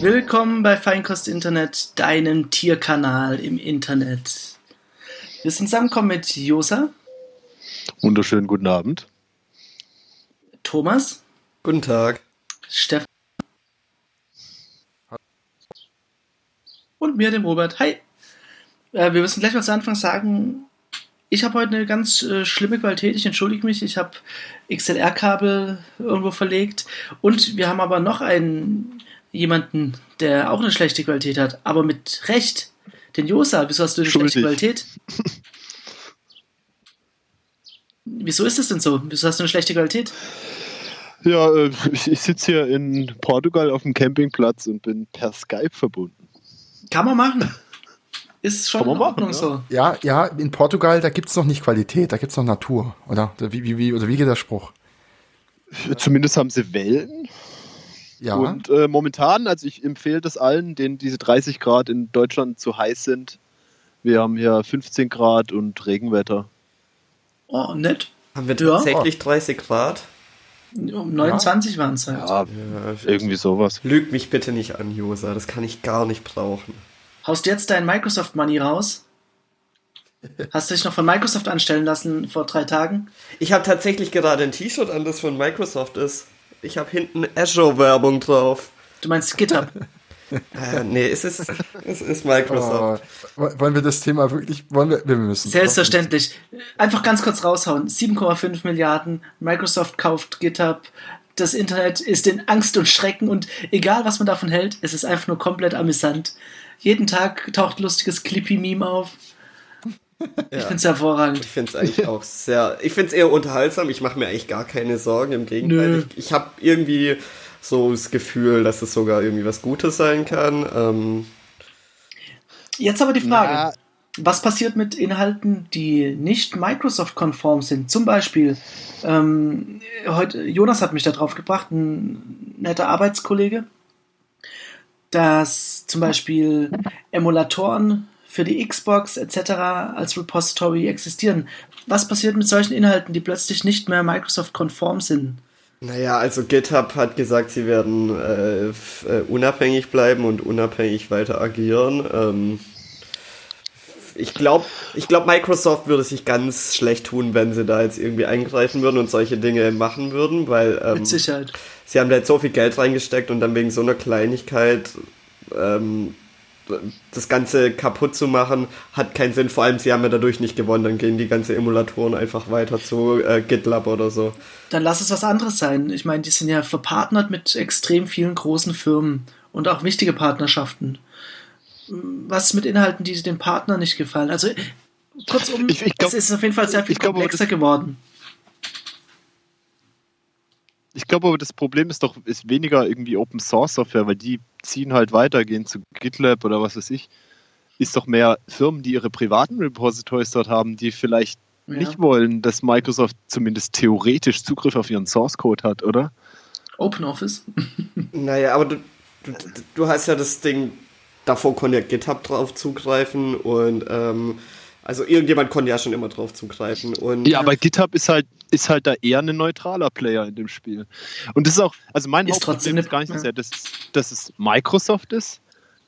Willkommen bei Feinkost Internet, deinem Tierkanal im Internet. Wir sind zusammengekommen mit Josa. Wunderschönen guten Abend. Thomas. Guten Tag. Stefan. Und mir, dem Robert. Hi. Äh, wir müssen gleich mal zu Anfang sagen, ich habe heute eine ganz äh, schlimme Qualität. Ich entschuldige mich. Ich habe XLR-Kabel irgendwo verlegt. Und wir haben aber noch einen jemanden, der auch eine schlechte Qualität hat, aber mit Recht. Den Josa, wieso hast du eine schlechte Qualität? Wieso ist das denn so? Wieso hast du eine schlechte Qualität? Ja, äh, ich, ich sitze hier in Portugal auf dem Campingplatz und bin per Skype verbunden. Kann man machen. Ist schon in Ordnung machen, so. Ja, ja, in Portugal, da gibt's noch nicht Qualität, da gibt's noch Natur, oder? Wie, wie, wie, oder wie geht der Spruch? Zumindest haben sie Wellen. Ja. Und äh, momentan, also ich empfehle das allen, denen diese 30 Grad in Deutschland zu heiß sind. Wir haben hier 15 Grad und Regenwetter. Oh, nett. Haben wir Ja. tatsächlich 30 Grad? Um 29 waren es halt. Ja, irgendwie sowas. Lüg mich bitte nicht an, Josa. Das kann ich gar nicht brauchen. Haust du jetzt dein Microsoft Money raus? Hast du dich noch von Microsoft anstellen lassen vor drei Tagen? Ich habe tatsächlich gerade ein T-Shirt an, das von Microsoft ist. Ich habe hinten Azure-Werbung drauf. Du meinst GitHub? Äh, nee, es ist, es ist Microsoft. Oh, wollen wir das Thema wirklich, wollen wir, wir müssen. Selbstverständlich. Einfach ganz kurz raushauen. 7,5 Milliarden. Microsoft kauft GitHub. Das Internet ist in Angst und Schrecken und egal was man davon hält, es ist einfach nur komplett amüsant. Jeden Tag taucht lustiges Clippy-Meme auf. Ich Ja. finde es hervorragend. Ich finde es eigentlich auch sehr. Ich finde es eher unterhaltsam. Ich mache mir eigentlich gar keine Sorgen. Im Gegenteil. Nö. Ich, ich habe irgendwie so das Gefühl, dass es sogar irgendwie was Gutes sein kann. Ähm, Jetzt aber die Frage. Na, Was passiert mit Inhalten, die nicht Microsoft-konform sind? Zum Beispiel, ähm, heute, Jonas hat mich da drauf gebracht, ein netter Arbeitskollege, dass zum Beispiel Emulatoren für die Xbox etc. als Repository existieren. Was passiert mit solchen Inhalten, die plötzlich nicht mehr Microsoft-konform sind? Naja, also GitHub hat gesagt, sie werden äh, äh, unabhängig bleiben und unabhängig weiter agieren. Ähm, ich glaube, ich glaub, Microsoft würde sich ganz schlecht tun, wenn sie da jetzt irgendwie eingreifen würden und solche Dinge machen würden, weil ähm, Mit Sicherheit. sie haben da jetzt so viel Geld reingesteckt und dann wegen so einer Kleinigkeit ähm, das Ganze kaputt zu machen, hat keinen Sinn. Vor allem, sie haben ja dadurch nicht gewonnen. Dann gehen die ganzen Emulatoren einfach weiter zu äh, GitLab oder so. Dann lass es was anderes sein. Ich meine, die sind ja verpartnert mit extrem vielen großen Firmen und auch wichtige Partnerschaften. Was ist mit Inhalten, die dem Partner nicht gefallen? Also kurzum, Ich- ich glaub- es ist auf jeden Fall sehr viel glaub, komplexer das- geworden. Ich glaube aber, das Problem ist doch ist weniger irgendwie Open Source Software, weil die ziehen halt weiter, gehen zu GitLab oder was weiß ich. Ist doch mehr Firmen, die ihre privaten Repositories dort haben, die vielleicht Ja. nicht wollen, dass Microsoft zumindest theoretisch Zugriff auf ihren Source Code hat, oder? Open Office. Naja, aber du, du, du hast ja das Ding, davor konnte ja GitHub drauf zugreifen und ähm, also irgendjemand konnte ja schon immer drauf zugreifen. Und Ja, aber GitHub ist halt, ist halt da eher ein neutraler Player in dem Spiel. Und das ist auch, also mein Ist Hauptproblem ist gar nicht so ja. sehr, dass, dass es Microsoft ist,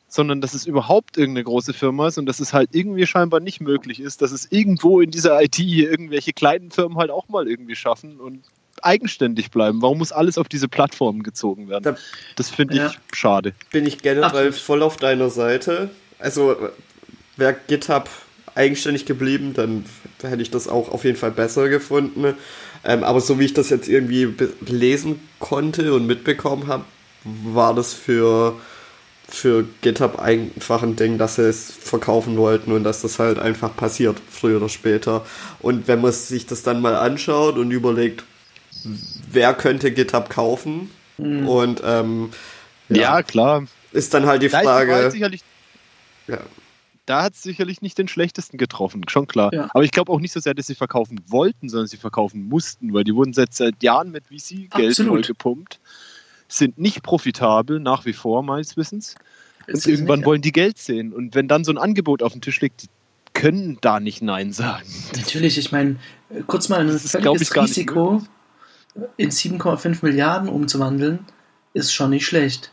sondern dass es überhaupt irgendeine große Firma ist und dass es halt irgendwie scheinbar nicht möglich ist, dass es irgendwo in dieser IT hier irgendwelche kleinen Firmen halt auch mal irgendwie schaffen und eigenständig bleiben. Warum muss alles auf diese Plattformen gezogen werden? Da- Das finde Ja. ich schade. bin ich generell Absolut. voll auf deiner Seite. Also wäre GitHub eigenständig geblieben, dann hätte ich das auch auf jeden Fall besser gefunden. Ähm, aber so wie ich das jetzt irgendwie lesen konnte und mitbekommen habe, war das für, für GitHub einfach ein Ding, dass sie es verkaufen wollten und dass das halt einfach passiert, früher oder später. Und wenn man sich das dann mal anschaut und überlegt, wer könnte GitHub kaufen? Und ähm, Ja, klar. ist dann halt die Da ist die Frage. sicherlich Ja. Da hat es sicherlich nicht den schlechtesten getroffen, schon klar. Ja. Aber ich glaube auch nicht so sehr, dass sie verkaufen wollten, sondern sie verkaufen mussten, weil die wurden seit, seit Jahren mit VC-Geld vollgepumpt. sind nicht profitabel, nach wie vor meines Wissens. Und Ist irgendwann nicht? wollen die Geld sehen. Und wenn dann so ein Angebot auf dem Tisch liegt, die können da nicht Nein sagen. Natürlich, ich meine, äh, kurz mal ein Das völliges Risiko in 7,5 Milliarden umzuwandeln, ist schon nicht schlecht.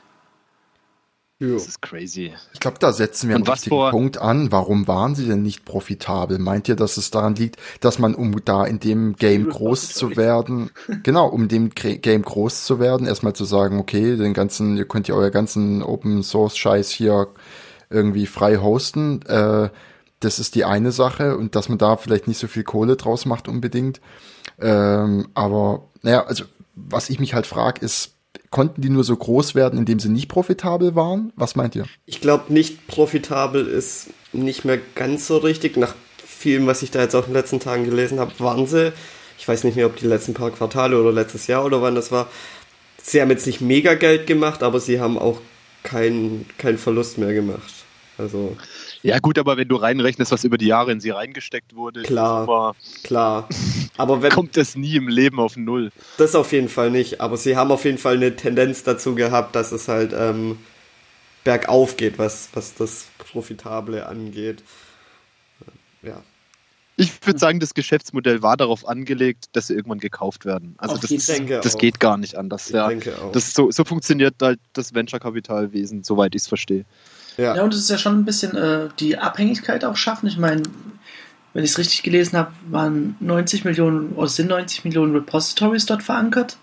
Das ist crazy. Ich glaube, da setzen wir einen Und was richtigen vor- Punkt an. Warum waren sie denn nicht profitabel? Meint ihr, dass es daran liegt, dass man, um da in dem Game groß zu werden, genau, um dem Game groß zu werden, erstmal zu sagen, okay, den ganzen, ihr könnt ja euer ganzen Open Source Scheiß hier irgendwie frei hosten, äh, das ist die eine Sache und dass man da vielleicht nicht so viel Kohle draus macht unbedingt. Ähm, aber naja, also was ich mich halt frage, ist, konnten die nur so groß werden, indem sie nicht profitabel waren? Was meint ihr? Ich glaube, nicht profitabel ist nicht mehr ganz so richtig. Nach vielem, was ich da jetzt auch in den letzten Tagen gelesen habe, waren sie, ich weiß nicht mehr, ob die letzten paar Quartale oder letztes Jahr oder wann das war, sie haben jetzt nicht mega Geld gemacht, aber sie haben auch keinen keinen Verlust mehr gemacht. Also Ja, gut, aber wenn du reinrechnest, was über die Jahre in sie reingesteckt wurde, Klar. Nummer, klar. Aber wenn, kommt das nie im Leben auf Null. das auf jeden Fall nicht. Aber sie haben auf jeden Fall eine Tendenz dazu gehabt, dass es halt ähm, bergauf geht, was, was das Profitable angeht. Ja. Ich würde sagen, das Geschäftsmodell war darauf angelegt, dass sie irgendwann gekauft werden. Also Auf das, ist, das auch. geht gar nicht anders. Ich Ja. denke auch. Das so, so funktioniert halt das Venture-Kapitalwesen, soweit ich es verstehe. Ja. Ja, und es ist ja schon ein bisschen äh, die Abhängigkeit auch schaffen. Ich meine, wenn ich es richtig gelesen habe, waren 90 Millionen oder sind 90 Millionen Repositories dort verankert.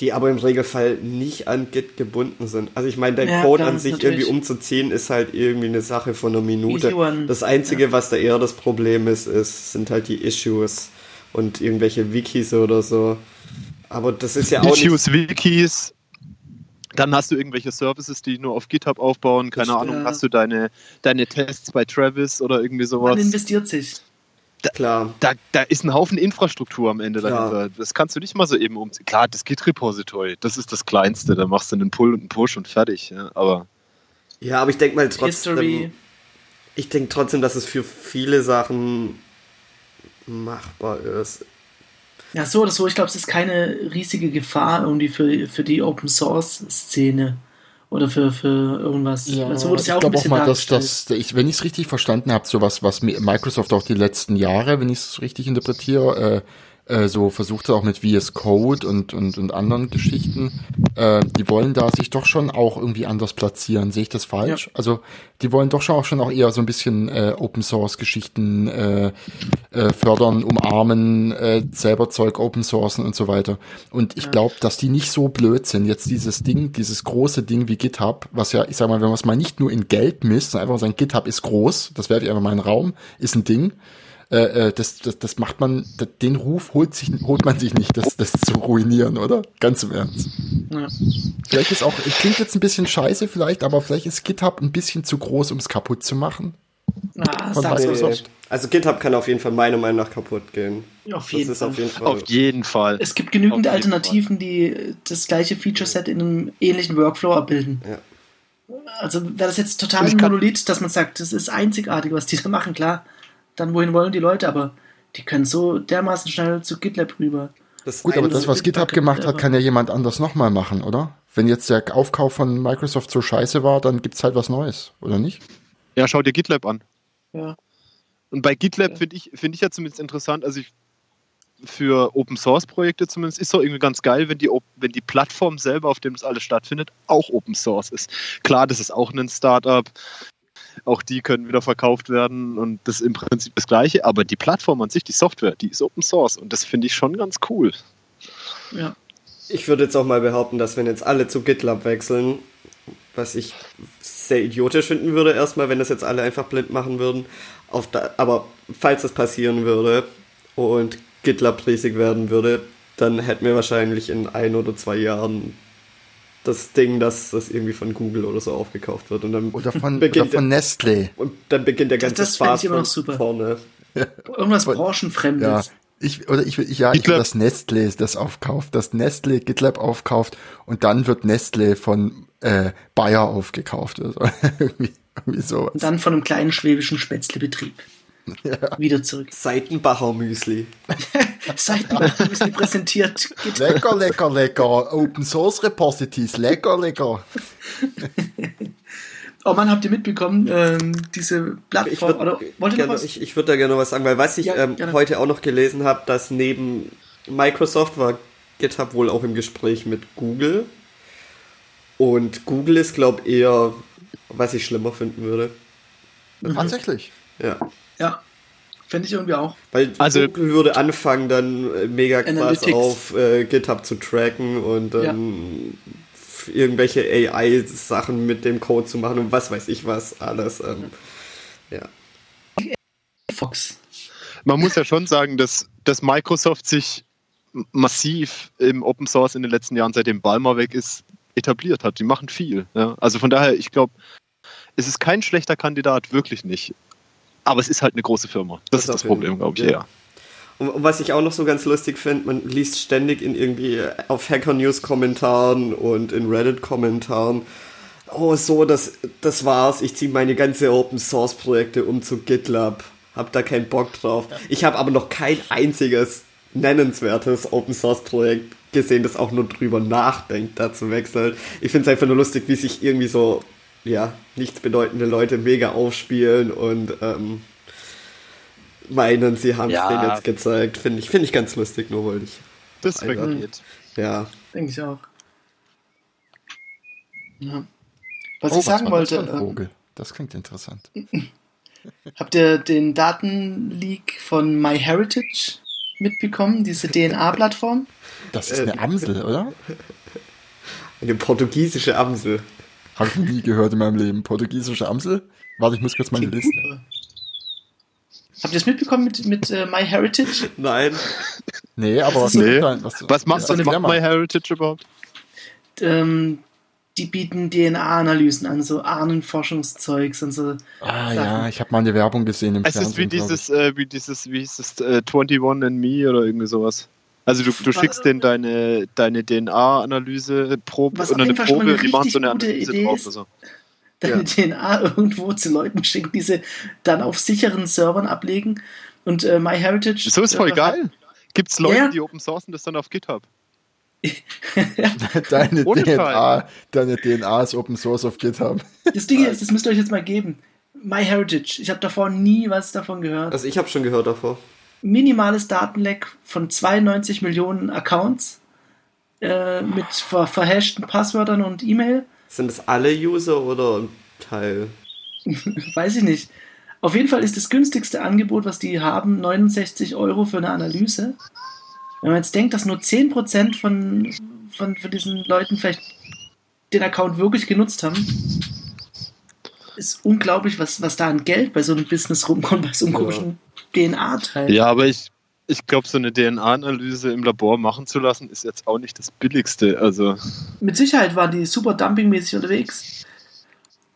die aber im Regelfall nicht an Git gebunden sind. Also ich meine, der Ja, Code klar, an sich natürlich. irgendwie umzuziehen, ist halt irgendwie eine Sache von einer Minute. Das Einzige, was da eher das Problem ist, ist, sind halt die Issues und irgendwelche Wikis oder so. Aber das ist ja auch Issues, Wikis, dann hast du irgendwelche Services, die nur auf GitHub aufbauen, keine Das, Ahnung, äh, hast du deine, deine Tests bei Travis oder irgendwie sowas. Man investiert sich. nicht klar. Da, da ist ein Haufen Infrastruktur am Ende Klar. dahinter. Das kannst du nicht mal so eben umziehen. Klar, das Git-Repository, das ist das Kleinste. Da machst du einen Pull und einen Push und fertig. Ja. Aber Ja, aber ich denke mal History. trotzdem, ich denke trotzdem, dass es für viele Sachen machbar ist. Ja, so oder so. Ich glaube, es ist keine riesige Gefahr irgendwie für, für die Open Source Szene oder für, für irgendwas. Weil so wurde es ja auch ein glaub bisschen mal, dass, ich, wenn ich es richtig verstanden habe, sowas, was Mi- Microsoft auch die letzten Jahre, wenn ich es richtig interpretiere, äh, äh, so versucht auch mit VS Code und, und, und anderen Geschichten, äh, die wollen da sich doch schon auch irgendwie anders platzieren. Sehe ich das falsch? Also die wollen doch schon auch schon auch eher so ein bisschen äh, Open Source Geschichten äh, äh, fördern, umarmen, äh, selber Zeug Open Sourcen und so weiter. Und ich glaube, dass die nicht so blöd sind. Jetzt dieses Ding, dieses große Ding wie GitHub, was ja, ich sag mal, wenn man es mal nicht nur in Geld misst, sondern einfach sagen, GitHub ist groß, das werfe ich einfach mal in den Raum, ist ein Ding. Äh, äh, das, das, das macht man, den Ruf holt sich, holt man sich nicht, das, das zu ruinieren, oder? Ganz im Ernst. Ja. Vielleicht ist auch, klingt jetzt ein bisschen scheiße vielleicht, aber vielleicht ist GitHub ein bisschen zu groß, um es kaputt zu machen. Ah, Von Microsoft. Also GitHub kann auf jeden Fall meiner Meinung nach kaputt gehen. Auf Das jeden ist Fall. auf jeden Fall. auf jeden Fall. Es gibt genügend Alternativen, die das gleiche Feature-Set in einem ähnlichen Workflow abbilden. Ja. Also wäre das jetzt total ich ein Monolith, dass man sagt, das ist einzigartig, was die da machen, klar. Dann wohin wollen die Leute, aber die können so dermaßen schnell zu GitLab rüber. Das Gut, aber das, was GitHub gemacht hat, kann ja jemand anders nochmal machen, oder? Wenn jetzt der Aufkauf von Microsoft so scheiße war, dann gibt's halt was Neues, oder nicht? Ja, schau dir GitLab an. Ja. Und bei GitLab Ja. finde ich, finde ich ja zumindest interessant, also ich, für Open Source Projekte zumindest ist doch irgendwie ganz geil, wenn die, wenn die Plattform selber, auf dem das alles stattfindet, auch Open Source ist. Klar, das ist auch ein Startup. Auch die können wieder verkauft werden und das ist im Prinzip das Gleiche, aber die Plattform an sich, die Software, die ist Open Source und das finde ich schon ganz cool. ja. Ich würde jetzt auch mal behaupten, dass wenn jetzt alle zu GitLab wechseln, was ich sehr idiotisch finden würde, erstmal, wenn das jetzt alle einfach blind machen würden, auf da, aber falls das passieren würde und GitLab riesig werden würde, dann hätten wir wahrscheinlich in ein oder zwei Jahren das Ding, dass das irgendwie von Google oder so aufgekauft wird und dann Oder von, oder beginnt, von Nestle. und dann beginnt der ganze das ich Spaß immer noch von super. vorne. Irgendwas Aber- Branchenfremdes. Ja. Ich, oder ich will, ich, ja, ich will, dass Nestle das aufkauft, dass Nestle GitLab aufkauft und dann wird Nestle von äh, Bayer aufgekauft oder so. irgendwie, irgendwie sowas. Und dann von einem kleinen schwäbischen Spätzlebetrieb. Wieder zurück. Seitenbacher Müsli. Seitenbacher Müsli präsentiert. Lecker, lecker, lecker. Open Source Repositories. Lecker, lecker. Oh Mann, habt ihr mitbekommen, ähm, diese Plattform, Ich würde oder wollt ihr noch gerne, was? ich, ich würd da gerne noch was sagen, weil was ich Ja, ähm, heute auch noch gelesen habe, dass neben Microsoft war GitHub wohl auch im Gespräch mit Google. Und Google ist, glaube ich, eher, was ich schlimmer finden würde. Tatsächlich. Ja. Ja, finde ich irgendwie auch. Weil Also- Google würde anfangen, dann äh, mega krass auf äh, GitHub zu tracken und dann f- irgendwelche AI-Sachen mit dem Code zu machen und was weiß ich was alles. Ähm, ja. Fox. Man muss ja schon sagen, dass, dass Microsoft sich massiv im Open Source in den letzten Jahren, seitdem Balmer weg ist, etabliert hat. Die machen viel. Ja. Also von daher, ich glaube, es ist kein schlechter Kandidat, wirklich nicht. Aber es ist halt eine große Firma. Das, Das ist das Problem, glaube ich, ja. eher. Und, und was ich auch noch so ganz lustig finde, man liest ständig in irgendwie äh, auf Hacker News Kommentaren und in Reddit Kommentaren, oh so, das, das war's, ich ziehe meine ganze Open Source Projekte um zu GitLab, hab da keinen Bock drauf. Ich habe aber noch kein einziges nennenswertes Open Source Projekt gesehen, das auch nur drüber nachdenkt, da zu wechseln. Ich finde es einfach nur lustig, wie sich irgendwie so, ja, nichtsbedeutende Leute mega aufspielen und ähm, meinen, sie haben es Ja. denen jetzt gezeigt. Finde ich, finde ich ganz lustig, nur wollte ich. Das weggeht. Ja. Denke ich auch. Ja. Was Oh, ich sagen das wollte, für ein äh, Vogel? Das klingt interessant. habt ihr den Datenleak von MyHeritage mitbekommen, diese DNA-Plattform? Das ist eine Amsel, oder? Eine portugiesische Amsel. Habe ich noch nie gehört in meinem Leben. Portugiesische Amsel? Warte, ich muss kurz meine Liste. Habt ihr es mitbekommen mit, mit äh, MyHeritage? Nein. Nee, aber was, Nee. was, Was macht, ja, was macht. MyHeritage überhaupt? Ähm, die bieten DNA-Analysen an, so Ahnenforschungszeugs und so. Ah ja, ich habe mal eine Werbung gesehen im Es ist wie Fernsehen. glaub dieses, äh, wie dieses, wie hieß es, äh, 21 and Me oder irgendwie sowas. Also du, du schickst denen deine, deine DNA-Analyse-Probe Was oder eine Probe die machen so eine Analyse Idee drauf. ist. Also. deine DNA irgendwo zu Leuten schicken, diese dann auf sicheren Servern ablegen. Und äh, MyHeritage. So ist voll äh, geil. Gibt's Leute, Ja. die open sourcen das dann auf GitHub? Deine Ohne DNA, deine DNA ist Open Source auf GitHub. Das Ding ist, das müsst ihr euch jetzt mal geben. MyHeritage. Ich habe davor nie was davon gehört. Also ich habe schon gehört davor. Minimales Datenleck von 92 Millionen Accounts äh, mit ver verhashten Passwörtern und E-Mail. Sind das alle User oder ein Teil? Weiß ich nicht. Auf jeden Fall ist das günstigste Angebot, was die haben, 69 Euro für eine Analyse. Wenn man jetzt denkt, dass nur 10% von, von, von diesen Leuten vielleicht den Account wirklich genutzt haben, ist unglaublich, was, was da an Geld bei so einem Business rumkommt, bei so einem Ja. komischen DNA-Teil. Ja, aber ich, ich glaube, so eine DNA-Analyse im Labor machen zu lassen, ist jetzt auch nicht das Billigste. Also, Mit Sicherheit waren die super dumpingmäßig unterwegs.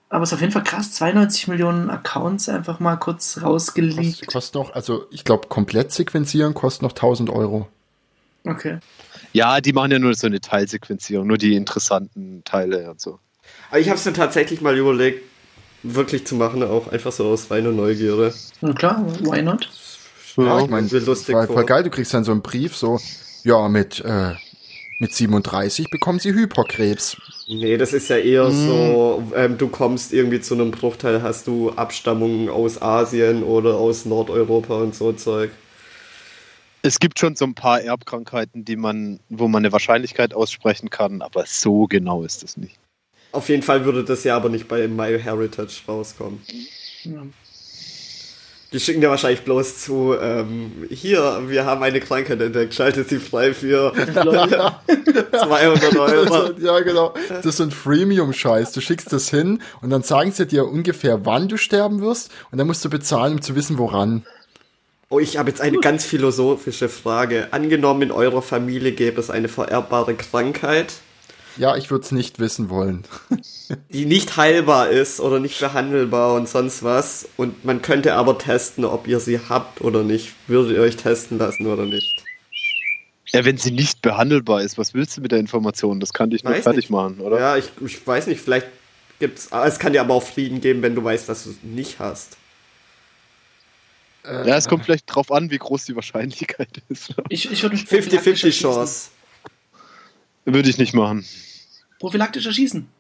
Aber es ist auf jeden Fall krass, 92 Millionen Accounts einfach mal kurz Kostet, rausgeleakt. kostet noch, also ich glaube, komplett sequenzieren kostet noch 1000 Euro. Okay. ja, die machen ja nur so eine Teilsequenzierung, nur die interessanten Teile und so. Aber ich habe es mir tatsächlich mal überlegt, wirklich zu machen, auch einfach so aus reiner Neugierde. Na klar, why not? Ja, ich meine, lustig voll, vor. voll geil, du kriegst dann so einen Brief, so, ja, mit, äh, mit 37 bekommen sie Hyperkrebs. Nee, das ist ja eher so, ähm, du kommst irgendwie zu einem Bruchteil, hast du Abstammungen aus Asien oder aus Nordeuropa und so Zeug. Es gibt schon so ein paar Erbkrankheiten, die man, wo man eine Wahrscheinlichkeit aussprechen kann, aber so genau ist es nicht. Auf jeden Fall würde das ja aber nicht bei MyHeritage rauskommen. Ja. Die schicken dir wahrscheinlich bloß zu, ähm, hier, wir haben eine Krankheit entdeckt, schaltet sie frei für 200 Euro. ja, genau. Das ist so ein Freemium-Scheiß. Du schickst das hin und dann sagen sie dir ungefähr, wann du sterben wirst und dann musst du bezahlen, um zu wissen, woran. Oh, ich habe jetzt eine ganz philosophische Frage. Angenommen, in eurer Familie gäbe es eine vererbbare Krankheit, Ja, ich würde es nicht wissen wollen. die nicht heilbar ist oder nicht behandelbar und sonst was. Und man könnte aber testen, ob ihr sie habt oder nicht. Würdet ihr euch testen lassen oder nicht? Ja, wenn sie nicht behandelbar ist, was willst du mit der Information? Das kann dich nur fertig nicht. machen, oder? Ja, ich, ich weiß nicht, vielleicht gibt's. Es kann dir aber auch Frieden geben, wenn du weißt, dass du es nicht hast. Äh, Ja, es kommt vielleicht drauf an, wie groß die Wahrscheinlichkeit ist. Ich, ich würde mich 50-50 Chance. Würde ich nicht machen. Prophylaktisch erschießen.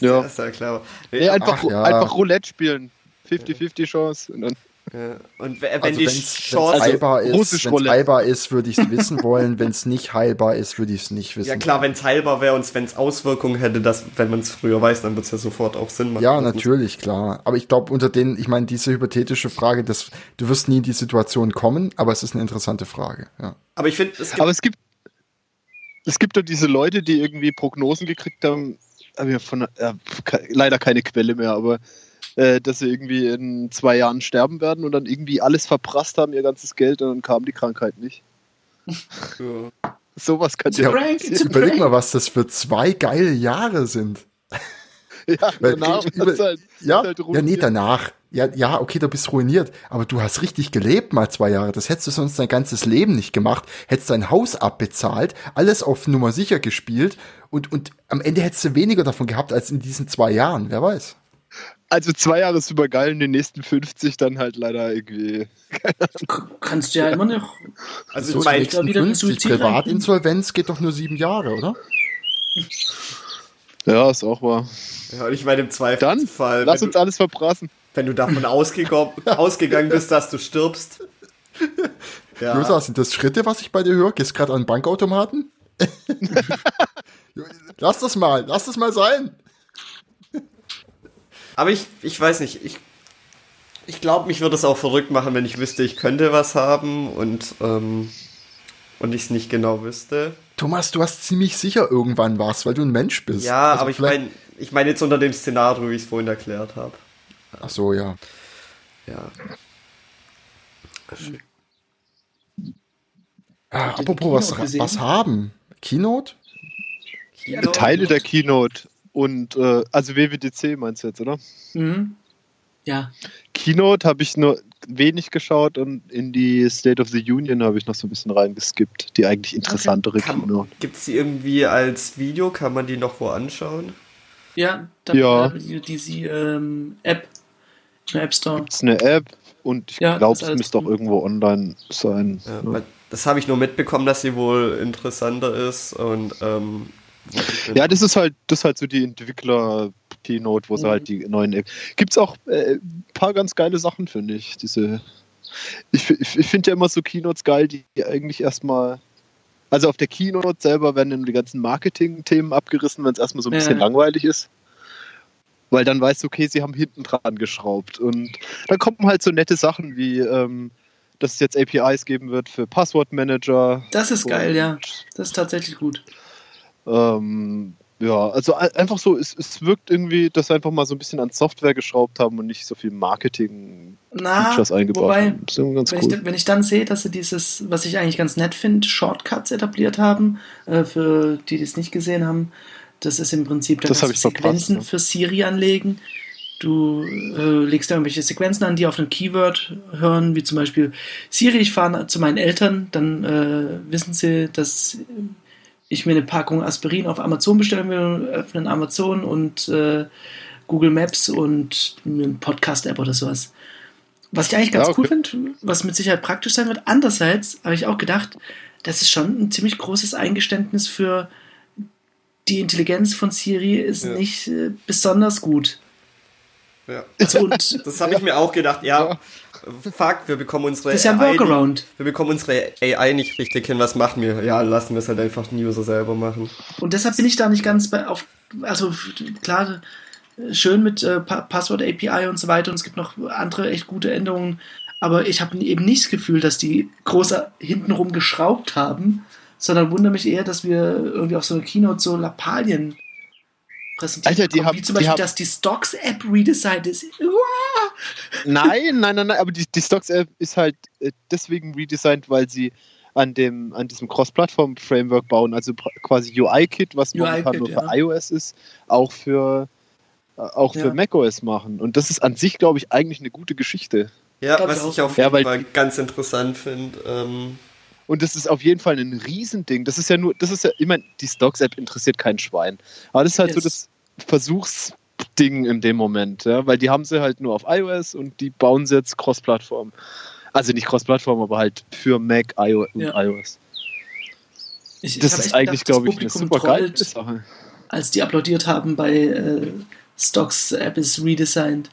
Ja. Das ist ja klar. Nee, einfach, Ach, ja. einfach Roulette spielen. 50-50 chance. Und dann, Ja. Und wenn Also die Chance. heilbar ist, Russisch wenn's Roulette. heilbar ist, würde ich es wissen wollen. Wenn es nicht heilbar ist, würde ich es nicht wissen. ja klar, wenn es heilbar wäre und wenn es Auswirkungen hätte, dass, wenn man es früher weiß, dann wird es ja sofort auch Sinn machen. Ja, natürlich, klar. Aber ich glaube, unter den, ich meine, diese hypothetische Frage, das, du wirst nie in die Situation kommen, aber es ist eine interessante Frage. Ja. Aber ich finde, es gibt aber es gibt, es gibt doch diese Leute, die irgendwie Prognosen gekriegt haben, aber ja von, äh, leider keine Quelle mehr, aber äh, dass sie irgendwie in zwei Jahren sterben werden und dann irgendwie alles verprasst haben, ihr ganzes Geld, und dann kam die Krankheit nicht. Ja. Sowas kann ja Überleg mal, was das für zwei geile Jahre sind. Ja, Weil- danach über- halt, Ja, halt ja, nee, danach. Ja, ja, okay, du bist ruiniert, aber du hast richtig gelebt mal zwei Jahre. Das hättest du sonst dein ganzes Leben nicht gemacht. Hättest dein Haus abbezahlt, alles auf Nummer sicher gespielt und, und am Ende hättest du weniger davon gehabt als in diesen zwei Jahren. Wer weiß. Also zwei Jahre ist super geil und die nächsten 50 dann halt leider irgendwie. Kannst du ja immer noch. Also So, ich die meine, nächsten wieder 50 Suizid Privatinsolvenz geht doch nur sieben Jahre, oder? Ja, ist auch wahr. ja, und ich meine im Dann Zweifelsfall, lass wenn, uns du, alles verprassen. wenn du davon ausgegangen, bist, dass du stirbst. Ja. Josa, sind das Schritte, was ich bei dir höre? Gehst gerade an Bankautomaten? lass das mal, lass das mal sein. Aber ich, ich weiß nicht, ich, ich glaube, mich würde es auch verrückt machen, wenn ich wüsste, ich könnte was haben und, ähm, und ich es nicht genau wüsste. Thomas, du hast ziemlich sicher irgendwann was, weil du ein Mensch bist. Ja, Also aber ich meine, ich meine jetzt unter dem Szenario, wie ich es vorhin erklärt habe. Ach so, ja. Ja. Ah, ihr die apropos was, Keynote gesehen? was haben? Keynote? Ja, Teile der Keynote und äh, also WWDC meinst du jetzt, oder? Mhm. Ja. Keynote habe ich nur wenig geschaut und in die State of the Union habe ich noch so ein bisschen reingeskippt. Die eigentlich interessantere Keynote. Gibt es die irgendwie als Video? Kann man die noch wo anschauen? Ja, da, Ja. diese ähm, App im App Store. Ist eine App und ich Ja, glaube, es müsste auch irgendwo online sein. Ja, weil Das habe ich nur mitbekommen, dass sie wohl interessanter ist und ähm, Ja, das ist halt, das ist halt so die Entwickler-Keynote, wo sie Mhm. halt die neuen App. Gibt's auch äh, ein paar ganz geile Sachen, finde ich. Diese. Ich, ich finde ja immer so Keynotes geil, die eigentlich erstmal. Also auf der Keynote selber werden dann die ganzen Marketing-Themen abgerissen, wenn es erstmal so ein Ja. bisschen langweilig ist. Weil dann weißt du, okay, sie haben hinten dran geschraubt. Und dann kommen halt so nette Sachen wie, ähm, dass es jetzt APIs geben wird für Passwortmanager. Das ist geil, ja. Das ist tatsächlich gut. ähm, ja, also ein- einfach so, es, es wirkt irgendwie, dass sie einfach mal so ein bisschen an Software geschraubt haben und nicht so viel Marketing-Features eingebaut wobei, haben. Das ist ganz wenn, cool. ich, wenn ich dann sehe, dass sie dieses, was ich eigentlich ganz nett finde, Shortcuts etabliert haben, äh, für die, die es nicht gesehen haben, das ist im Prinzip, da Das hab kannst ich du Sequenzen ja. für Siri anlegen. Du äh, legst da irgendwelche Sequenzen an, die auf ein Keyword hören, wie zum Beispiel Siri, ich fahre zu meinen Eltern, dann äh, wissen sie, dass ich mir eine Packung Aspirin auf Amazon bestellen will, öffnen Amazon und äh, Google Maps und eine Podcast-App oder sowas. Was ich eigentlich ganz Ja, okay. cool finde, was mit Sicherheit praktisch sein wird. Andererseits habe ich auch gedacht, das ist schon ein ziemlich großes Eingeständnis für die Intelligenz von Siri ist Ja. nicht äh, besonders gut. ja. Also, und Das habe ich mir auch gedacht, ja, fuck, wir bekommen unsere das ist ja ein AI Workaround. wir bekommen unsere AI nicht richtig hin, was machen wir? Ja, lassen wir es halt einfach den User selber machen. Und deshalb bin ich da nicht ganz bei auf, also klar, schön mit äh, Pa- Passwort API und so weiter und es gibt noch andere echt gute Änderungen, aber ich habe eben nicht das Gefühl, dass die groß hintenrum geschraubt haben, sondern wundere mich eher, dass wir irgendwie auf so einer Keynote so Lappalien präsentiert Alter, die haben- wie zum die Beispiel, haben- dass die Stocks-App redesigned ist. Uah! Nein, nein, nein, nein, aber die, die Stocks-App ist halt äh, deswegen redesigned, weil sie an dem an diesem Cross-Plattform-Framework bauen, also quasi UI-Kit, was momentan UI-Kit, nur für ja. iOS ist, auch für äh, auch Ja. für macOS machen. Und das ist an sich, glaube ich, eigentlich eine gute Geschichte. Ja, Glaub ich was auch. ich auf Ja, jeden Fall ganz interessant finde. Ähm, Und das ist auf jeden Fall ein Riesending. Das ist ja nur, das ist ja, ich meine, die Stocks-App interessiert kein Schwein. Aber das ist halt so Yes. das Versuchsding Ding in dem Moment, ja, weil die haben sie halt nur auf iOS und die bauen sie jetzt Cross-Plattform. Also nicht Cross-Plattform, aber halt für Mac, iOS und Ja. iOS. Ich, ich Das hab ist eigentlich, glaube ich, eine super geile Sache. Als die applaudiert haben bei äh, Stocks App ist redesigned.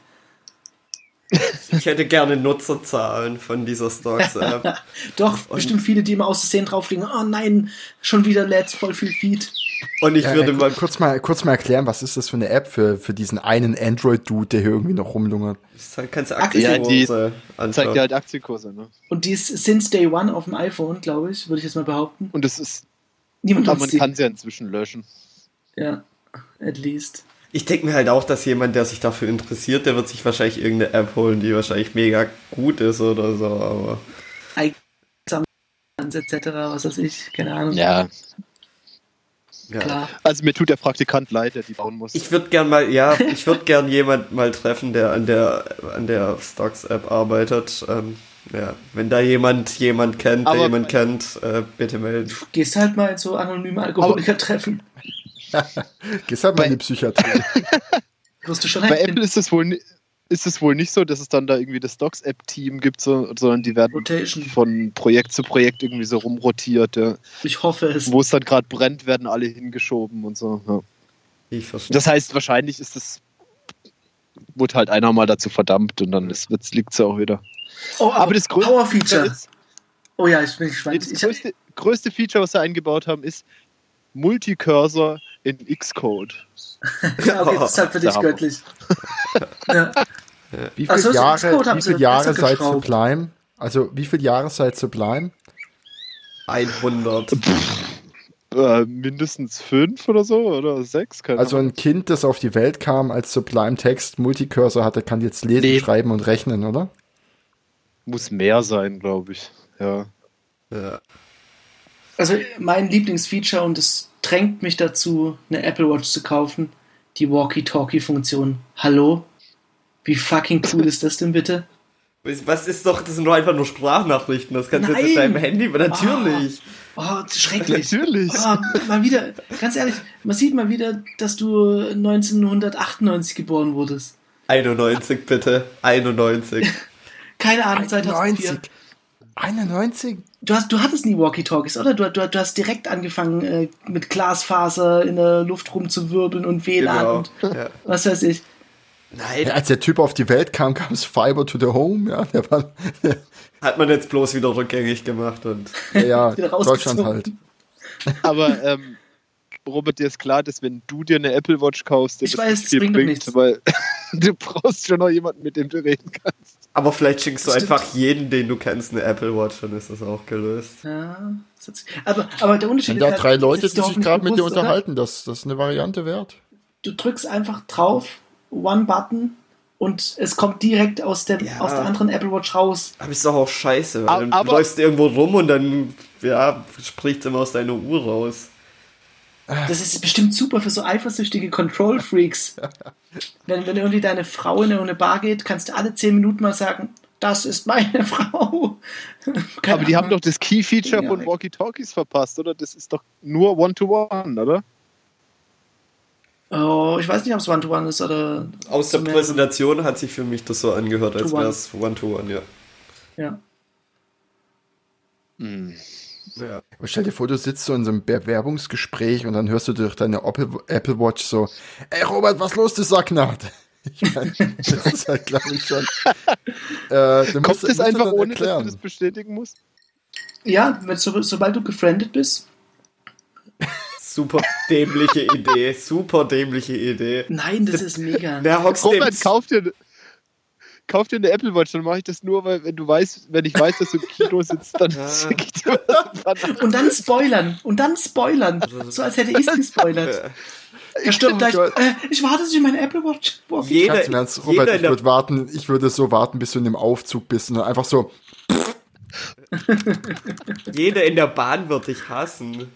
Ich hätte gerne Nutzerzahlen von dieser Stocks-App. Doch, bestimmt viele, die immer aus Versehen drauflegen. Oh nein, schon wieder lädt voll viel Feed. Und ich Ja, würde äh, mal. kurz mal kurz mal erklären, was ist das für eine App für, für diesen einen Android-Dude, der hier irgendwie noch rumlungert? Kannst du Ja, Aktienkurse die anschauen. Zeigt dir halt Aktienkurse, ne? Und die ist since day one auf dem iPhone, glaube ich, würde ich jetzt mal behaupten. Und das ist, Niemand aber man die. kann sie ja inzwischen löschen. Ja, at least. Ich denke mir halt auch, dass jemand, der sich dafür interessiert, der wird sich wahrscheinlich irgendeine App holen, die wahrscheinlich mega gut ist oder so, aber. etc., was weiß ich, keine Ahnung. Ja. Ja. Klar. Also mir tut der Praktikant leid, der die bauen muss. Ich würde gern mal, ja, ich würde gern jemand mal treffen, der an der an der Stocks-App arbeitet. Ähm, ja, wenn da jemand jemand kennt, der Aber- jemand kennt, äh, bitte melden. Gehst halt mal in so anonyme Alkoholiker-Treffen. Gehst halt mal in die Psychiatrie. Wirst du schon Bei. Apple ist es wohl ist es wohl nicht so, dass es dann da irgendwie das Stocks-App-Team gibt, so, sondern die werden Rotation. von Projekt zu Projekt irgendwie so rumrotiert. Ja. Ich hoffe es. Wo es dann gerade brennt, werden alle hingeschoben und so. Ja. Ich verstehe. Das heißt, wahrscheinlich ist es wurde halt einer mal dazu verdammt und dann liegt es ja auch wieder. Oh, aber, Aber das größte Power-Feature. ist, Oh ja, ich bin gespannt. das größte, größte Feature, was sie eingebaut haben, ist Multicursor in Xcode. ja, okay, das ist halt für dich göttlich. ja. Wie Ach so, viele das Jahre, wie sie viele Jahre geschraubt. Sublime? Also wie viele Jahre seid Sublime? 100. Äh, mindestens fünf oder so oder sechs, keine Also ein Kind, das auf die Welt kam, als Sublime Text Multicursor hatte, kann jetzt lesen, Nee. schreiben und rechnen, oder? Muss mehr sein, glaube ich. Ja. Ja. Also mein Lieblingsfeature und es drängt mich dazu, eine Apple Watch zu kaufen, die Walkie-Talkie-Funktion. Hallo? Wie fucking cool ist das denn bitte? Was ist doch, das sind doch einfach nur Sprachnachrichten, das kannst du jetzt mit deinem Handy, natürlich. Oh, schrecklich. Natürlich. Oh, mal wieder, ganz ehrlich, man sieht mal wieder, dass du 1998 geboren wurdest. 91 bitte, 91. Keine Ahnung, 2004. 91. 91? Du, hast, du hattest nie Walkie-Talkies, oder? Du, du, du hast direkt angefangen, äh, mit Glasfaser in der Luft rumzuwirbeln und WLAN Genau. und Ja. was weiß ich. Nein, Ja, als der Typ auf die Welt kam, kam es Fiber to the Home, ja, der war, hat man jetzt bloß wieder rückgängig gemacht und ja, Wieder Deutschland halt. Aber ähm, Robert, dir ist klar, dass wenn du dir eine Apple Watch kaufst, dir Ich das weiß, viel bringt doch nichts. weil du brauchst schon noch jemanden, mit dem du reden kannst. Aber vielleicht schickst du Stimmt. einfach jeden, den du kennst, eine Apple Watch, dann ist das auch gelöst. Ja, aber, aber der Unterschied Sind da ist drei halt, Leute, das ist die sich gerade mit dir oder? unterhalten, das, das ist eine Variante wert. Du drückst einfach drauf, One Button und es kommt direkt aus der, Ja. aus der anderen Apple Watch raus. Aber ist doch auch scheiße, weil Aber- aber- läufst du irgendwo rum und dann, ja, spricht immer aus deiner Uhr raus. Das ist bestimmt super für so eifersüchtige Control-Freaks. wenn, wenn irgendwie deine Frau in eine Bar geht, kannst du alle zehn Minuten mal sagen, das ist meine Frau. Keine Aber die haben doch das Key-Feature Ja. von Walkie-Talkies verpasst, oder? Das ist doch nur One-to-One, oder? Oh, ich weiß nicht, ob es One-to-One ist oder. Aus der Präsentation hat sich für mich das so angehört, als wäre es One-to-One, ja. Ja. Ja. Aber stell dir vor, du sitzt so in so einem Bewerbungsgespräch und dann hörst du durch deine Apple, Watch so, ey Robert, was los, du Sacknaht? Ich meine, das ist halt, glaube ich, schon. Äh, dann Kommt musst du- das musst du einfach ohne, dass du erklären. das bestätigen musst? Ja, wenn, so, sobald du gefriendet bist. Super dämliche Idee, super dämliche Idee. Nein, das ist mega. Wer hockst dem Robert, kauf dir, kauf dir eine Apple Watch, dann mache ich das nur, weil wenn du weißt, wenn ich weiß, dass du im Kino sitzt, dann Ja. schicke ich dir was. Und dann spoilern. Und dann spoilern. So als hätte ich es gespoilert. Er stirbt Oh gleich. Äh, ich warte, dass ich meine Apple Watch. jeder, Ganz im Ernst, jeder, Robert, ich würde warten, ich würde so warten, bis du in dem Aufzug bist und dann einfach so, jeder in der Bahn wird dich hassen.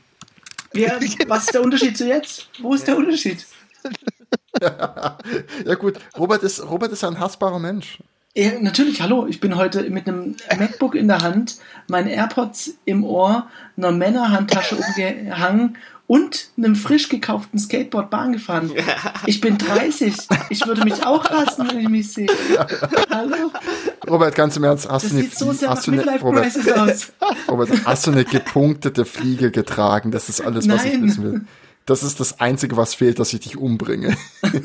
Ja, was ist der Unterschied zu jetzt? Wo ist der Unterschied? ja gut, Robert ist, Robert ist ein hassbarer Mensch. Ja, natürlich, hallo, ich bin heute mit einem MacBook in der Hand, meinen AirPods im Ohr, einer Männerhandtasche umgehangen und einem frisch gekauften Skateboard Bahn gefahren. Ich bin 30. Ich würde mich auch hassen, wenn ich mich sehe. Hallo? Robert, ganz im Ernst, hast Das du eine, sieht so sehr nach hast du eine, Midlife Robert, Crisis aus. Robert, hast du eine gepunktete Fliege getragen? Das ist alles, was ich wissen will. Das ist das Einzige, was fehlt, dass ich dich umbringe.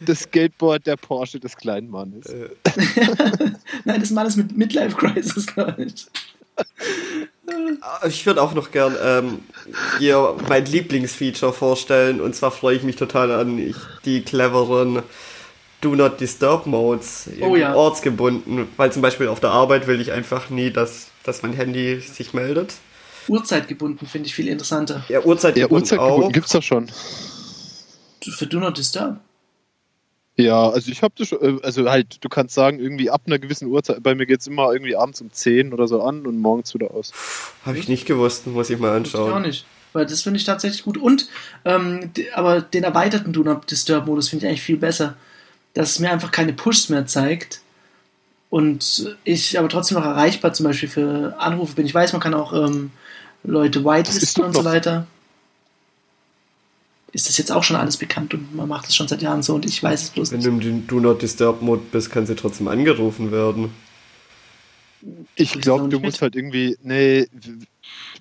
Das Skateboard der Porsche des kleinen Mannes. Nein, das Mann ist mit Midlife Crisis, glaube ich. Ich würde auch noch gern ähm, hier mein Lieblingsfeature vorstellen. Und zwar freue ich mich total an ich, die cleveren Do Not Disturb Modes Oh ja. ortsgebunden. Weil zum Beispiel auf der Arbeit will ich einfach nie, dass, dass mein Handy sich meldet. Uhrzeitgebunden finde ich viel interessanter. Ja, Uhrzeit Ja, gebunden Uhrzeitgebunden auch. gibt's doch schon. Für Do Not Disturb. Ja, also ich habe das schon, äh, also halt, du kannst sagen, irgendwie ab einer gewissen Uhrzeit, bei mir geht's immer irgendwie abends um 10 oder so an und morgens wieder aus. Habe ich nicht gewusst, muss ich mal Wusste ich auch anschauen. nicht. Weil das finde ich tatsächlich gut. Und, ähm, aber den erweiterten Do Not Disturb Modus finde ich eigentlich viel besser. Dass es mir einfach keine Pushs mehr zeigt. Und ich aber trotzdem noch erreichbar zum Beispiel für Anrufe bin. Ich weiß, man kann auch ähm, Leute ist whitelisten und so weiter. Ist das jetzt auch schon alles bekannt und man macht es schon seit Jahren so und ich weiß es bloß Wenn nicht. du im Do Not Disturb Mode bist, kann sie trotzdem angerufen werden. Ich glaube, du musst mit? halt irgendwie, nee,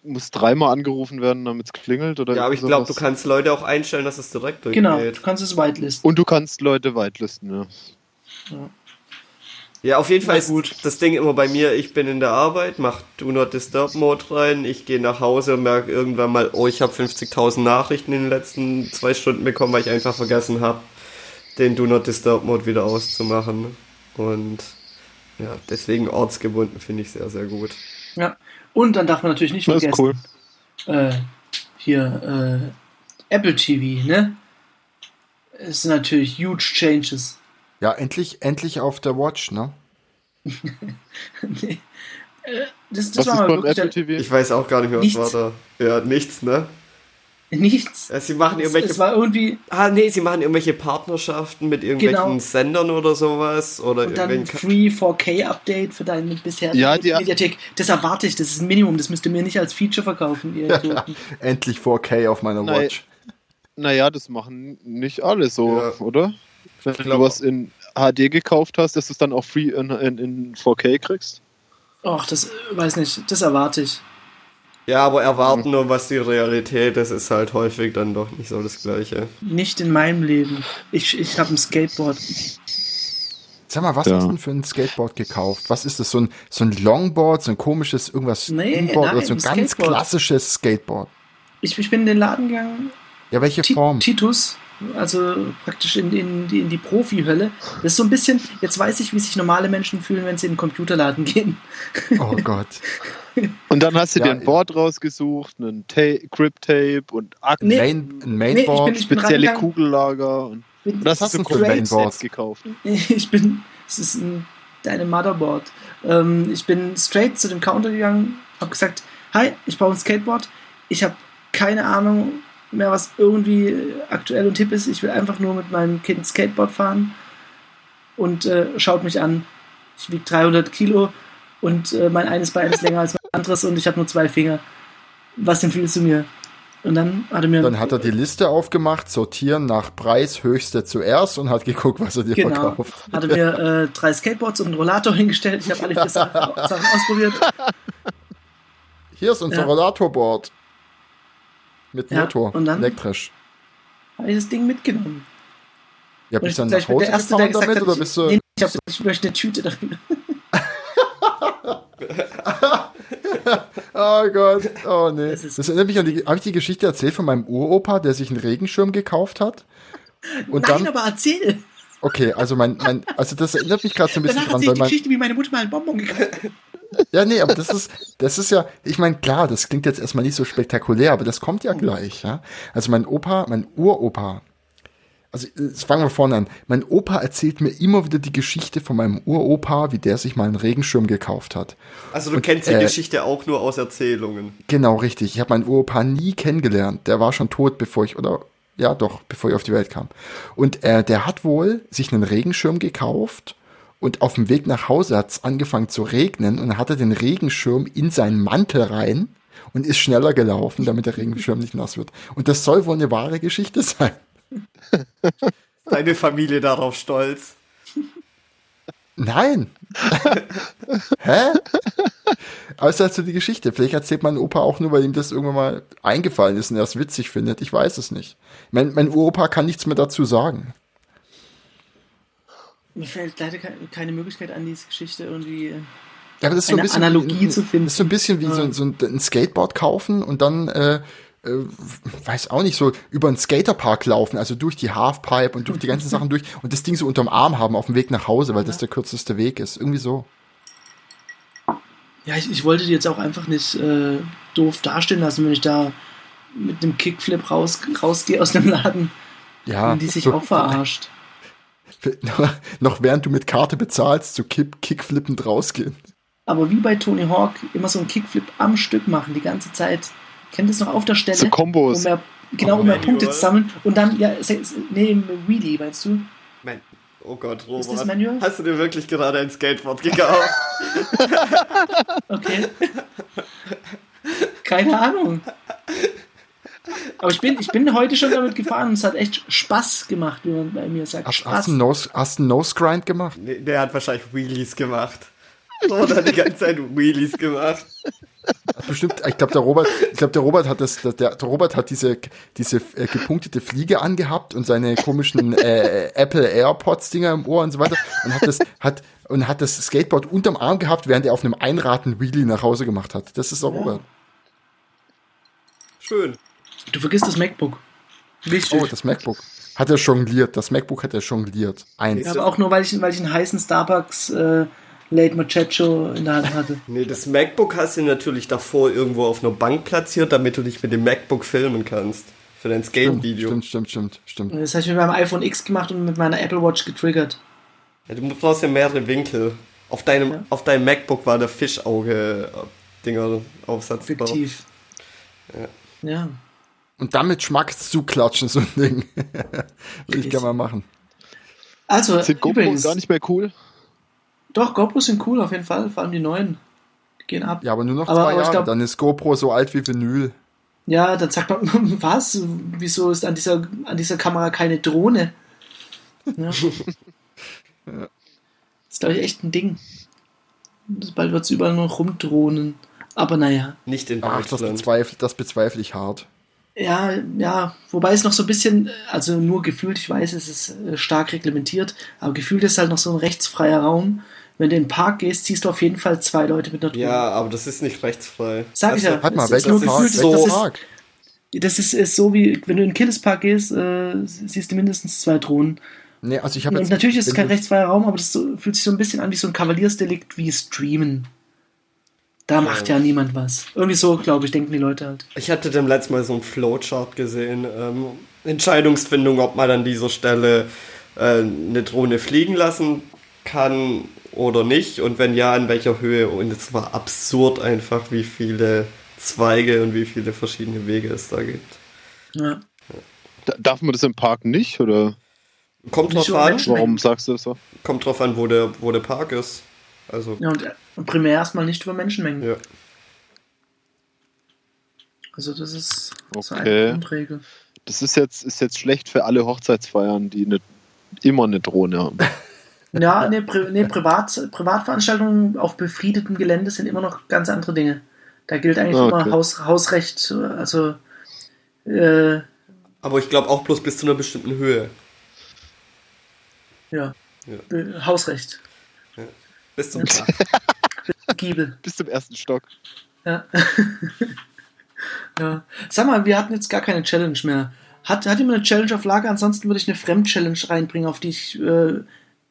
muss dreimal angerufen werden, damit es klingelt oder Ja, aber ich glaube, du kannst Leute auch einstellen, dass es direkt durchgeht. Genau, du kannst es whitelisten. Und du kannst Leute whitelisten, ja. Ja, auf jeden Fall ist gut. das Ding immer bei mir, ich bin in der Arbeit, mach Do Not Disturb Mode rein, ich gehe nach Hause und merke irgendwann mal, oh, ich habe 50.000 Nachrichten in den letzten zwei Stunden bekommen, weil ich einfach vergessen habe, den Do Not Disturb Mode wieder auszumachen. Und ja, deswegen ortsgebunden finde ich sehr, sehr gut. Ja. Und dann darf man natürlich nicht Das ist vergessen, cool. äh, hier äh, Apple TV, ne? Es sind natürlich huge changes. Ja, endlich, endlich auf der Watch, ne? nee. Äh, das, das Was ist war mal beim wirklich Apple TV? Ich weiß auch gar nicht mehr, was Nichts. war da. Ja, nichts, ne? nichts. Ja, sie machen irgendwelche es war irgendwie Ah, nee, sie machen irgendwelche Partnerschaften mit irgendwelchen Genau. Sendern oder sowas. Oder und dann. Free 4K Update für deine bisher Ja, die- Mediathek. Das erwarte ich, das ist ein Minimum, das müsst ihr mir nicht als Feature verkaufen, ihr. Endlich 4K auf meiner. Watch. Naja, das machen nicht alle so, Ja. oder? Wenn du was in HD gekauft hast, dass du es dann auch free in, in, in 4K kriegst. Och, das weiß nicht, das erwarte ich. Ja, aber erwarten nur, was die Realität ist, ist halt häufig dann doch nicht so das Gleiche. Nicht in meinem Leben. Ich, ich habe ein Skateboard. Sag mal, was Ja. hast du denn für ein Skateboard gekauft? Was ist das? So ein, so ein Longboard, so ein komisches irgendwas Nee, oder nein, so ein ein ganz klassisches Skateboard? Ich, ich bin in den Laden gegangen, Ja, welche Ti- Form? Titus, also praktisch in, in, die, in die Profi-Hölle. Das ist so ein bisschen, jetzt weiß ich, wie sich normale Menschen fühlen, wenn sie in den Computerladen gehen. Oh Gott. Und dann hast du Ja, dir ein Board rausgesucht, einen Ta Grip-Tape und Akten, Nee. Main, ein Nee, ich Mainboard. bin- ich bin spezielle. Kugellager. Und Bin, das hast du für Mainboard? Gekauft. ich bin, es ist ein, deine Motherboard. Ähm, ich bin straight zu dem Counter gegangen, habe gesagt, hi, ich brauche ein Skateboard. Ich habe keine Ahnung mehr, was irgendwie aktuell und hip ist. Ich will einfach nur mit meinem Kind Skateboard fahren und äh, schaut mich an. Ich wiege 300 Kilo und äh, mein eines Bein ist länger als mein anderes und ich habe nur zwei Finger. Was empfiehlst du mir? Und dann hat er mir Dann hat er die Liste aufgemacht, sortieren nach Preis, höchste zuerst und hat geguckt, was er dir Genau. verkauft. Hatte mir äh, drei Skateboards und einen Rollator hingestellt. Ich habe alle vier Sachen, Sachen ausprobiert. Hier ist unser Ja. Rollatorboard. Mit Ja, Motor, und dann? elektrisch. Habe ich das Ding mitgenommen. Ja, bist du dann nach Hause der Erste, der damit hat, oder ich, bist du... nee, ich, hab, ich möchte eine Tüte dafür. Oh Gott, oh nee. Das Das, erinnert mich an die, habe ich die Geschichte erzählt von meinem Uropa, der sich einen Regenschirm gekauft hat? Und Nein, dann, aber erzähl. okay, also mein, mein, also das erinnert mich gerade so ein bisschen Danach dran, weil die mein, Geschichte, wie meine Mutter mal einen Bonbon gekauft hat. Ja, nee, aber das ist, das ist ja, ich meine, klar, das klingt jetzt erstmal nicht so spektakulär, aber das kommt ja gleich, ja. Also mein Opa, mein Uropa, also jetzt fangen wir vorne an. Mein Opa erzählt mir immer wieder die Geschichte von meinem Uropa, wie der sich mal einen Regenschirm gekauft hat. Also du kennst die äh, Geschichte auch nur aus Erzählungen. Genau, richtig. Ich habe meinen Uropa nie kennengelernt. Der war schon tot, bevor ich, oder ja doch, bevor ich auf die Welt kam. Und äh, der hat wohl sich einen Regenschirm gekauft und auf dem Weg nach Hause hat es angefangen zu regnen und dann hat er den Regenschirm in seinen Mantel rein und ist schneller gelaufen, damit der Regenschirm nicht nass wird. Und das soll wohl eine wahre Geschichte sein. Deine Familie darauf stolz. Nein. Hä? Aber es ist halt so die Geschichte. Vielleicht erzählt mein Opa auch nur, weil ihm das irgendwann mal eingefallen ist und er es witzig findet. Ich weiß es nicht. Mein, mein Uropa kann nichts mehr dazu sagen. Mir fällt leider ke- keine Möglichkeit an, diese Geschichte irgendwie. äh, Ja, aber das ist so ein Eine bisschen, Analogie zu finden. Das ist so ein bisschen wie so, Ja. so ein, ein Skateboard kaufen und dann, äh, äh, weiß auch nicht, so über einen Skaterpark laufen, also durch die Halfpipe und durch die ganzen Sachen durch und das Ding so unterm Arm haben auf dem Weg nach Hause, weil das der kürzeste Weg ist. Irgendwie so. Ja, ich, ich wollte die jetzt auch einfach nicht äh, doof dastehen lassen, wenn ich da mit einem Kickflip raus, rausgehe aus dem Laden Ja. und die sich so, auch verarscht. noch während du mit Karte bezahlst, so kick, kickflippend rausgehen. Aber wie bei Tony Hawk immer so einen Kickflip am Stück machen, die ganze Zeit. Kennt ihr es noch auf der Stelle? So Kombos. Um mehr, genau, um mehr Manual. Punkte zu sammeln. Und dann, ja, nee, Wheelie, meinst du? Mein, oh Gott, Ist das Robert. Manual? Hast du dir wirklich gerade ein Skateboard gekauft? Okay. Keine Ahnung. Aber ich bin, ich bin heute schon damit gefahren und es hat echt Spaß gemacht, wie man bei mir sagt. Hast, Spaß. hast du einen Nose, hast du einen Nose Grind gemacht? Nee, der hat wahrscheinlich Wheelies gemacht. Robert hat die ganze Zeit Wheelies gemacht. Hat Bestimmt, ich glaube, der Robert, ich glaube, der Robert hat das, der, der Robert hat diese, diese äh, gepunktete Fliege angehabt und seine komischen äh, Apple AirPods Dinger im Ohr und so weiter und hat das, hat, und hat das Skateboard unterm Arm gehabt, während er auf einem Einraten Wheelie nach Hause gemacht hat. Das ist der Robert. Schön. Du vergisst das MacBook. Wichtig. Oh, das MacBook. Hat er jongliert. Das MacBook hat er jongliert. Eins. Ja, aber auch nur, weil ich, weil ich einen heißen Starbucks äh, Late Machecho in der Hand hatte. Nee, das MacBook hast du natürlich davor irgendwo auf einer Bank platziert, damit du dich mit dem MacBook filmen kannst. Für dein Skate-Video. stimmt, stimmt, stimmt, stimmt. Das habe ich mit meinem iPhone X gemacht und mit meiner Apple Watch getriggert. Ja, du brauchst ja mehrere Winkel. Auf deinem, Ja. auf deinem MacBook war der Fischauge-Dinger-Aufsatz drauf. Fiktiv. Ja. Und damit Schmack zuklatschen, so ein Ding. Würde ich gerne mal machen. Also, Sind GoPros übrigens, gar nicht mehr cool? doch, GoPros sind cool auf jeden Fall, vor allem die neuen. Die gehen ab. Ja, aber nur noch Aber- zwei aber Jahre. glaub- Dann ist GoPro so alt wie Vinyl. Ja, dann sagt man, was? Wieso ist an dieser, an dieser Kamera keine Drohne? Ja. Das ist, glaube ich, echt ein Ding. Bald wird es überall nur noch rumdrohnen. Aber naja. Nicht in Ach, das bezweifle, das bezweifle ich hart. Ja, ja, wobei es noch so ein bisschen, also nur gefühlt, ich weiß, es ist äh, stark reglementiert, aber gefühlt ist halt noch so ein rechtsfreier Raum. Wenn du in den Park gehst, siehst du auf jeden Fall zwei Leute mit einer Drohne. Ja, aber das ist nicht rechtsfrei. Sag ich Also, ja. Halt mal, Es ist welcher nur Park? gefühlt, Welcher das ist- Park? Das ist, ist so wie, wenn du in den Killespark gehst, äh, siehst du mindestens zwei Drohnen. Nee, also ich habe Und natürlich ist es kein rechtsfreier Raum, aber das so, fühlt sich so ein bisschen an wie so ein Kavaliersdelikt wie Streamen. Da macht ja niemand was. Irgendwie so, glaube ich, denken die Leute halt. Ich hatte dem letzten Mal so einen Flowchart gesehen. Ähm, Entscheidungsfindung, ob man an dieser Stelle äh, eine Drohne fliegen lassen kann oder nicht. Und wenn ja, in welcher Höhe. Und es war absurd einfach, wie viele Zweige und wie viele verschiedene Wege es da gibt. Ja. Da, darf man das im Park nicht? Oder Kommt Nicht drauf an, warum sagst du das so? kommt drauf an, wo der, wo der Park ist. Also, ja und, äh, und primär erstmal nicht über Menschenmengen. ja. Also das ist so Okay. eine Grundregel. Das ist jetzt, ist jetzt schlecht für alle Hochzeitsfeiern, die eine, immer eine Drohne haben. Ja, nee, Pri nee Privat Privatveranstaltungen auf befriedetem Gelände sind immer noch ganz andere Dinge. Da gilt eigentlich Ah, immer okay. Haus, Hausrecht, also äh, Aber ich glaube auch bloß bis zu einer bestimmten Höhe. ja, Ja. Hausrecht. Bis zum Ja. Giebel. Bis zum ersten Stock. Ja. ja. Sag mal, wir hatten jetzt gar keine Challenge mehr. Hat, hat jemand eine Challenge auf Lager? Ansonsten würde ich eine Fremd-Challenge reinbringen, auf die ich äh,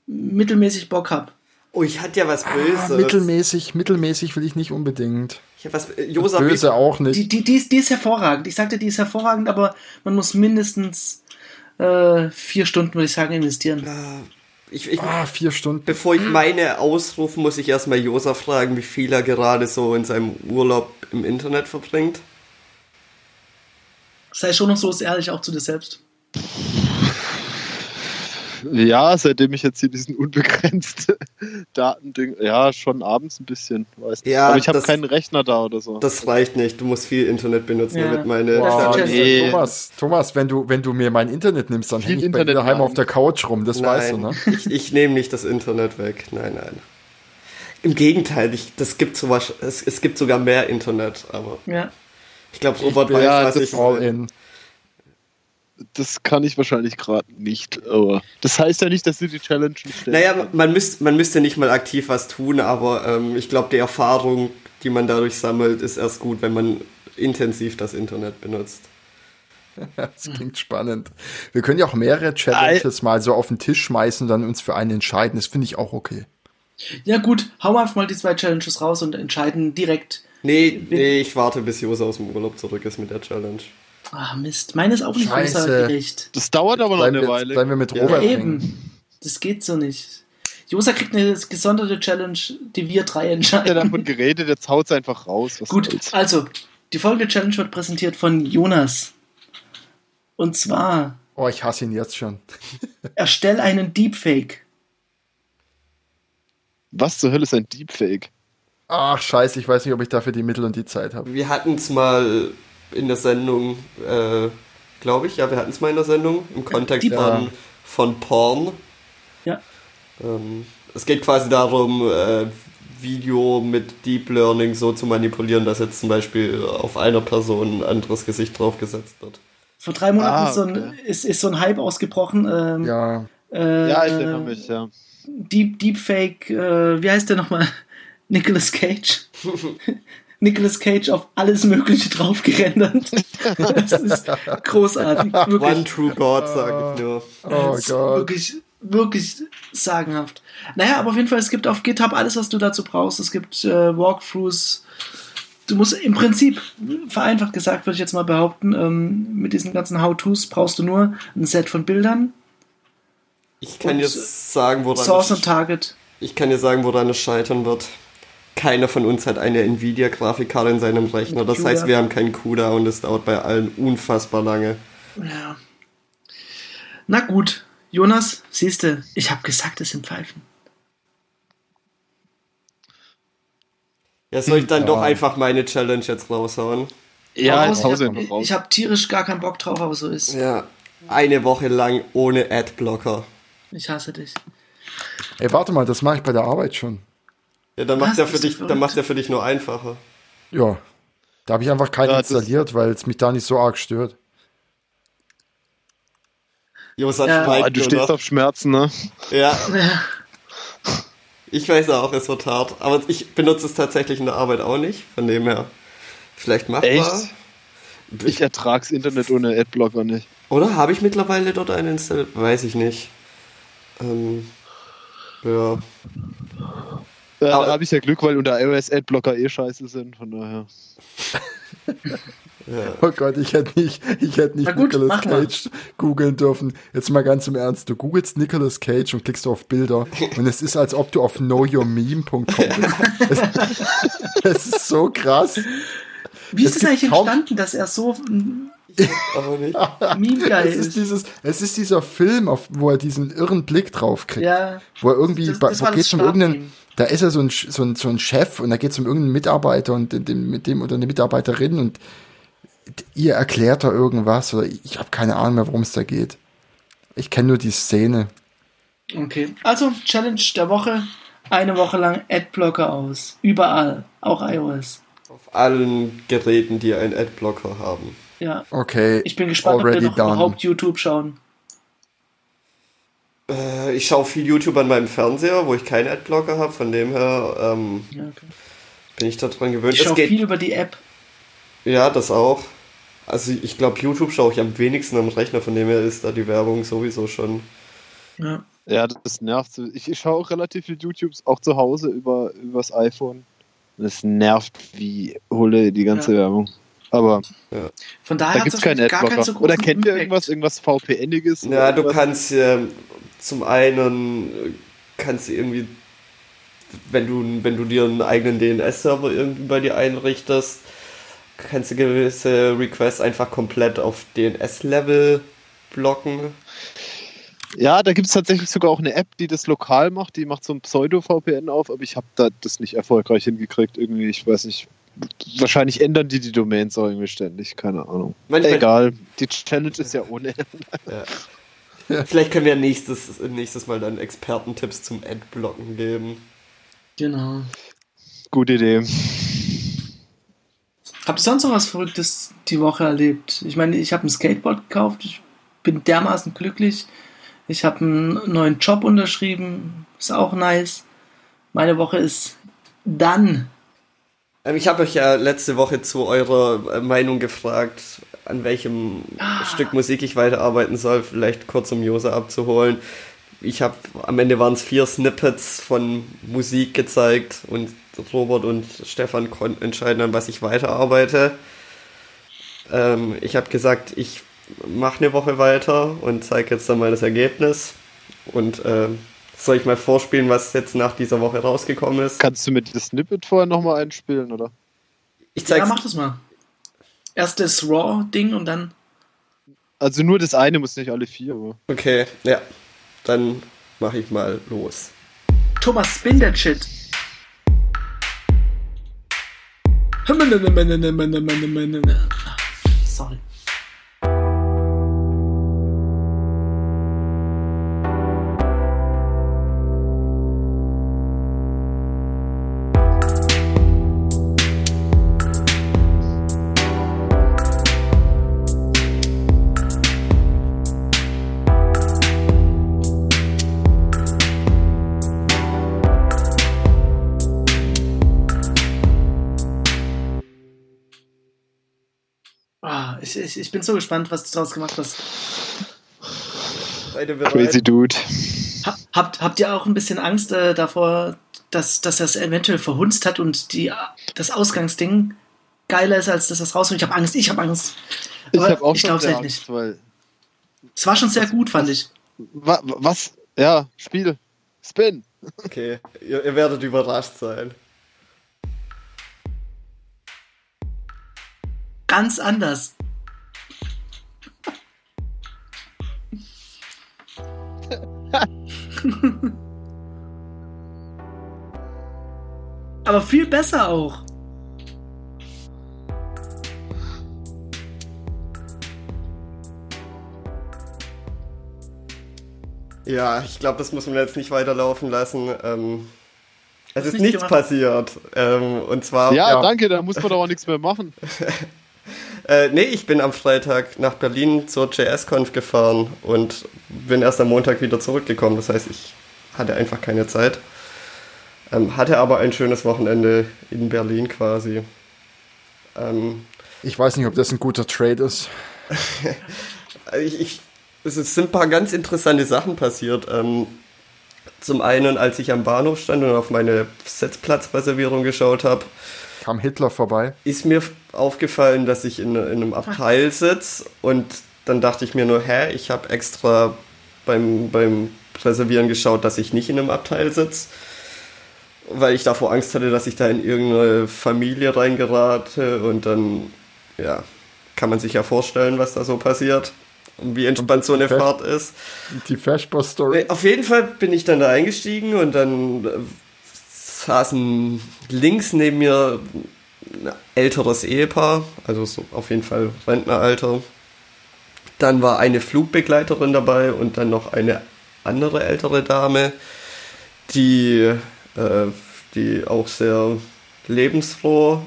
mittelmäßig Bock habe. Oh, ich hatte ja was Böses. Ah, mittelmäßig, mittelmäßig will ich nicht unbedingt. Ich hab was, äh, Josef, Böse auch nicht. Die, die, die, ist, die ist hervorragend. Ich sagte, die ist hervorragend, aber man muss mindestens äh, vier Stunden, würde ich sagen, investieren. Ich, ich, ah, vier Stunden. Bevor ich meine ausrufe, muss ich erstmal Josa fragen, wie viel er gerade so in seinem Urlaub im Internet verbringt. Sei schon noch so ehrlich auch zu dir selbst. Ja, seitdem ich jetzt hier diesen unbegrenzten Datending, ja, schon abends ein bisschen, weiß nicht. Ja, Aber ich habe keinen Rechner da oder so. Das reicht nicht. Du musst viel Internet benutzen, Ja. damit meine. Wow, nee. Thomas, Thomas, wenn du, wenn du mir mein Internet nimmst, dann hänge ich bei dir Internet daheim nein. auf der Couch rum, das weißt du, Nein, ne? ich, ich nehme nicht das Internet weg. Nein, nein. Im Gegenteil, ich, das gibt sowas, es, es gibt sogar mehr Internet, aber Ja. ich glaube, Robert bin weiß, ja, was das ich All meine. in. Das kann ich wahrscheinlich gerade nicht, aber das heißt ja nicht, dass du die Challenge nicht stellst. Naja, man, müsst, man müsste nicht mal aktiv was tun, aber ähm, ich glaube, die Erfahrung, die man dadurch sammelt, ist erst gut, wenn man intensiv das Internet benutzt. Das klingt spannend. Wir können ja auch mehrere Challenges mal so auf den Tisch schmeißen und dann uns für einen entscheiden. Das finde ich auch okay. Ja, gut, hauen wir einfach mal die zwei Challenges raus und entscheiden direkt. Nee, nee, ich warte, bis Jose aus dem Urlaub zurück ist mit der Challenge. Ah, Mist. Meine ist auch nicht Scheiße. aussagekräftig. Das dauert aber noch Bleiben eine wir, Weile. bleiben wir mit Robert Ja, eben. Das geht so nicht. Josa kriegt eine gesonderte Challenge, die wir drei Ich hab ja entscheiden. davon geredet, jetzt haut's einfach raus. Was Gut, soll's. also, die folgende Challenge wird präsentiert von Jonas. Und zwar, Oh, ich hasse ihn jetzt schon. erstell einen Deepfake. Was zur Hölle ist ein Deepfake? Ach, scheiße, ich weiß nicht, ob ich dafür die Mittel und die Zeit habe. Wir hatten es mal in der Sendung, äh, glaube ich, ja, wir hatten es mal in der Sendung im Kontext von, von Porn. Ja. Ähm, es geht quasi darum, äh, Video mit Deep Learning so zu manipulieren, dass jetzt zum Beispiel auf einer Person ein anderes Gesicht draufgesetzt wird. Vor drei Monaten Ah, ist, so ein, okay. ist, ist so ein Hype ausgebrochen. Ähm, Ja, äh, Ja, ich erinnere mich, ja. Deep, Deepfake, äh, wie heißt der nochmal? Nicolas Cage. Nicolas Cage auf alles Mögliche draufgerendert. das ist großartig. One Wirklich, True God, sage ich nur. oh Das ist Gott. wirklich, wirklich sagenhaft. Naja, aber auf jeden Fall, es gibt auf GitHub alles, was du dazu brauchst. Es gibt äh, Walkthroughs. Du musst im Prinzip, vereinfacht gesagt, würde ich jetzt mal behaupten, ähm, mit diesen ganzen How-Tos brauchst du nur ein Set von Bildern, Ich kann jetzt sagen, woran Source und Target. ich kann dir sagen, woran es scheitern wird. Keiner von uns hat eine Nvidia-Grafikkarte in seinem Rechner. Das heißt, wir haben keinen CUDA und es dauert bei allen unfassbar lange. Ja. Na gut, Jonas, siehste, ich habe gesagt, es sind Pfeifen. Ja, soll ich dann Ja. doch einfach meine Challenge jetzt raushauen? Ja, Raus, ich habe hab tierisch gar keinen Bock drauf, aber so ist. Ja, eine Woche lang ohne Adblocker. Ich hasse dich. Ey, warte mal, das mache ich bei der Arbeit schon. Ja, dann macht er für du dich, dann macht er für dich nur einfacher. Ja. Da habe ich einfach keinen Ja, das- installiert, weil es mich da nicht so arg stört. Josa Ja. Ah, schweigt du nur stehst noch. auf Schmerzen, ne? Ja, Ja. ich weiß auch, es wird hart. Aber ich benutze es tatsächlich in der Arbeit auch nicht. Von dem her, vielleicht machbar. Echt? Ich ertrag's Internet ohne Adblocker nicht. Oder habe ich mittlerweile dort einen installiert? Weiß ich nicht. Ähm, ja. Aber- da habe ich ja Glück, weil unter iOS Adblocker eh scheiße sind, von daher. ja. Oh Gott, ich hätte nicht, ich hätte nicht gut, Nicolas. Cage googeln dürfen. Jetzt mal ganz im Ernst. Du googelst Nicolas Cage und klickst auf Bilder und es ist, als ob du auf knowyourmeme.com bist. es, es ist so krass. Wie Es ist es eigentlich entstanden, dass er so Es ist dieses, es ist dieser Film, auf, wo er diesen irren Blick drauf kriegt. Ja, Wo er irgendwie, Das- bei- das wo um Startmeme. irgendeinen, da ist er so ein, so ein, so ein Chef und da geht es um irgendeinen Mitarbeiter und den- den, mit dem oder eine Mitarbeiterin und ihr erklärt da irgendwas oder ich habe keine Ahnung mehr, worum es da geht. Ich kenne nur die Szene. okay. Also, Challenge der Woche. Eine Woche lang Adblocker aus. Überall. Auch iOS. Auf allen Geräten, die einen Adblocker haben. Ja. Okay. Ich bin gespannt, ob wir already noch done. überhaupt YouTube schauen. Äh, ich schaue viel YouTube an meinem Fernseher, wo ich keinen Adblocker habe. Von dem her ähm, Ja, okay. bin ich daran gewöhnt. Ich schaue geht. viel über die App. Ja, das auch. Also ich glaube, YouTube schaue ich am wenigsten am Rechner, von dem her ist da die Werbung sowieso schon. Ja. Ja, das nervt. Ich, ich schaue auch relativ viel YouTubes, auch zu Hause über übers iPhone. Das nervt wie Hulle die ganze Ja. Werbung. Aber Von daher da hat gibt es keinen gar keinen Adblocker. so Oder kennt ihr irgendwas, irgendwas VPNiges? Ja, du irgendwas? kannst ähm, zum einen äh, kannst du irgendwie, wenn du, wenn du dir einen eigenen DNS-Server irgendwie bei dir einrichtest, kannst du gewisse Requests einfach komplett auf DNS-Level blocken. Ja, da gibt es tatsächlich sogar auch eine App, die das lokal macht. Die macht so ein Pseudo-VPN auf, aber ich habe da das nicht erfolgreich hingekriegt. Irgendwie, ich weiß nicht. Wahrscheinlich ändern die die Domains auch irgendwie ständig. Keine Ahnung. Manchmal- Egal. Die Challenge ist ja ohne. Ja. Vielleicht können wir nächstes, nächstes Mal dann Expertentipps zum Adblocken geben. Genau. Gute Idee. Habt ihr sonst noch was Verrücktes die Woche erlebt? Ich meine, ich habe ein Skateboard gekauft, ich bin dermaßen glücklich. Ich habe einen neuen Job unterschrieben, ist auch nice. Meine Woche ist dann. Ähm, Ich habe euch ja letzte Woche zu eurer Meinung gefragt, an welchem Stück Musik ich weiterarbeiten soll, vielleicht kurz um Josa abzuholen. Ich habe am Ende waren es vier Snippets von Musik gezeigt und Robert und Stefan konnten entscheiden, an was ich weiterarbeite. Ähm, ich habe gesagt, ich mache eine Woche weiter und zeige jetzt dann mal das Ergebnis. Und ähm, soll ich mal vorspielen, was jetzt nach dieser Woche rausgekommen ist? Kannst du mir das Snippet vorher nochmal einspielen, oder? Ich Ja, zeig's mach das mal. Erst das Raw-Ding und dann. Also nur das eine, muss nicht alle vier. Aber. Okay, ja. Dann mache ich mal los. Thomas, spin that shit. Sorry. Ich, ich, ich bin so gespannt, was du daraus gemacht hast. Seid ihr bereit? Crazy Dude. Ha, habt, habt ihr auch ein bisschen Angst äh, davor, dass, dass das eventuell verhunzt hat und die, das Ausgangsding geiler ist, als dass das rauskommt? Ich habe Angst, ich habe Angst. Ich Aber habe auch ich schon sehr halt Angst, nicht. weil. Es war schon sehr gut, fand ich. Wa was? Ja, Spiel. Spin. Okay, ihr, ihr werdet überrascht sein. Ganz anders. Aber viel besser auch. Ja, ich glaube, das muss man jetzt nicht weiterlaufen lassen. Ähm, es ist nicht nichts gemacht? passiert. Ähm, und zwar. Ja, ja. danke, da muss man doch auch nichts mehr machen. Äh, nee, ich bin am Freitag nach Berlin zur JS-Conf gefahren und bin erst am Montag wieder zurückgekommen. Das heißt, ich hatte einfach keine Zeit. Ähm, hatte aber ein schönes Wochenende in Berlin quasi. Ähm, Ich weiß nicht, ob das ein guter Trade ist. ich, ich, es sind ein paar ganz interessante Sachen passiert. Ähm, zum einen, als ich am Bahnhof stand und auf meine Sitzplatzreservierung geschaut habe, Kam Hitler vorbei. ist mir aufgefallen, dass ich in, in einem Abteil sitze und dann dachte ich mir nur, hä, ich habe extra beim, beim Reservieren geschaut, dass ich nicht in einem Abteil sitze, weil ich davor Angst hatte, dass ich da in irgendeine Familie reingerate und dann, ja, kann man sich ja vorstellen, was da so passiert und wie entspannt so eine. Fahrt ist. Die Fashboss-Story. Auf jeden Fall bin ich dann da eingestiegen und dann äh, saßen links neben mir ein älteres Ehepaar, also so auf jeden Fall Rentneralter. Dann war eine Flugbegleiterin dabei und dann noch eine andere ältere Dame, die, äh, die auch sehr lebensfroh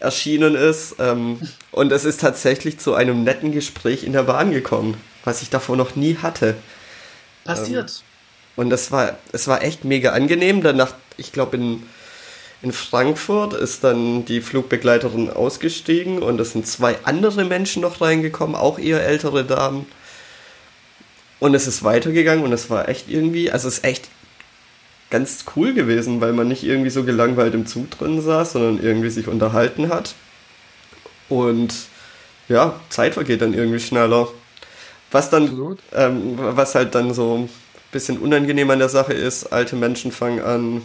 erschienen ist. Ähm, und es ist tatsächlich zu einem netten Gespräch in der Bahn gekommen, was ich davor noch nie hatte. Passiert. Und das war, es war echt mega angenehm. Danach, ich glaube, in, in Frankfurt ist dann die Flugbegleiterin ausgestiegen und es sind zwei andere Menschen noch reingekommen, auch eher ältere Damen. Und es ist weitergegangen und es war echt irgendwie, also es ist echt ganz cool gewesen, weil man nicht irgendwie so gelangweilt im Zug drin saß, sondern irgendwie sich unterhalten hat. Und ja, Zeit vergeht dann irgendwie schneller. Was dann, ähm, was halt dann so bisschen unangenehm an der Sache ist, alte Menschen fangen an,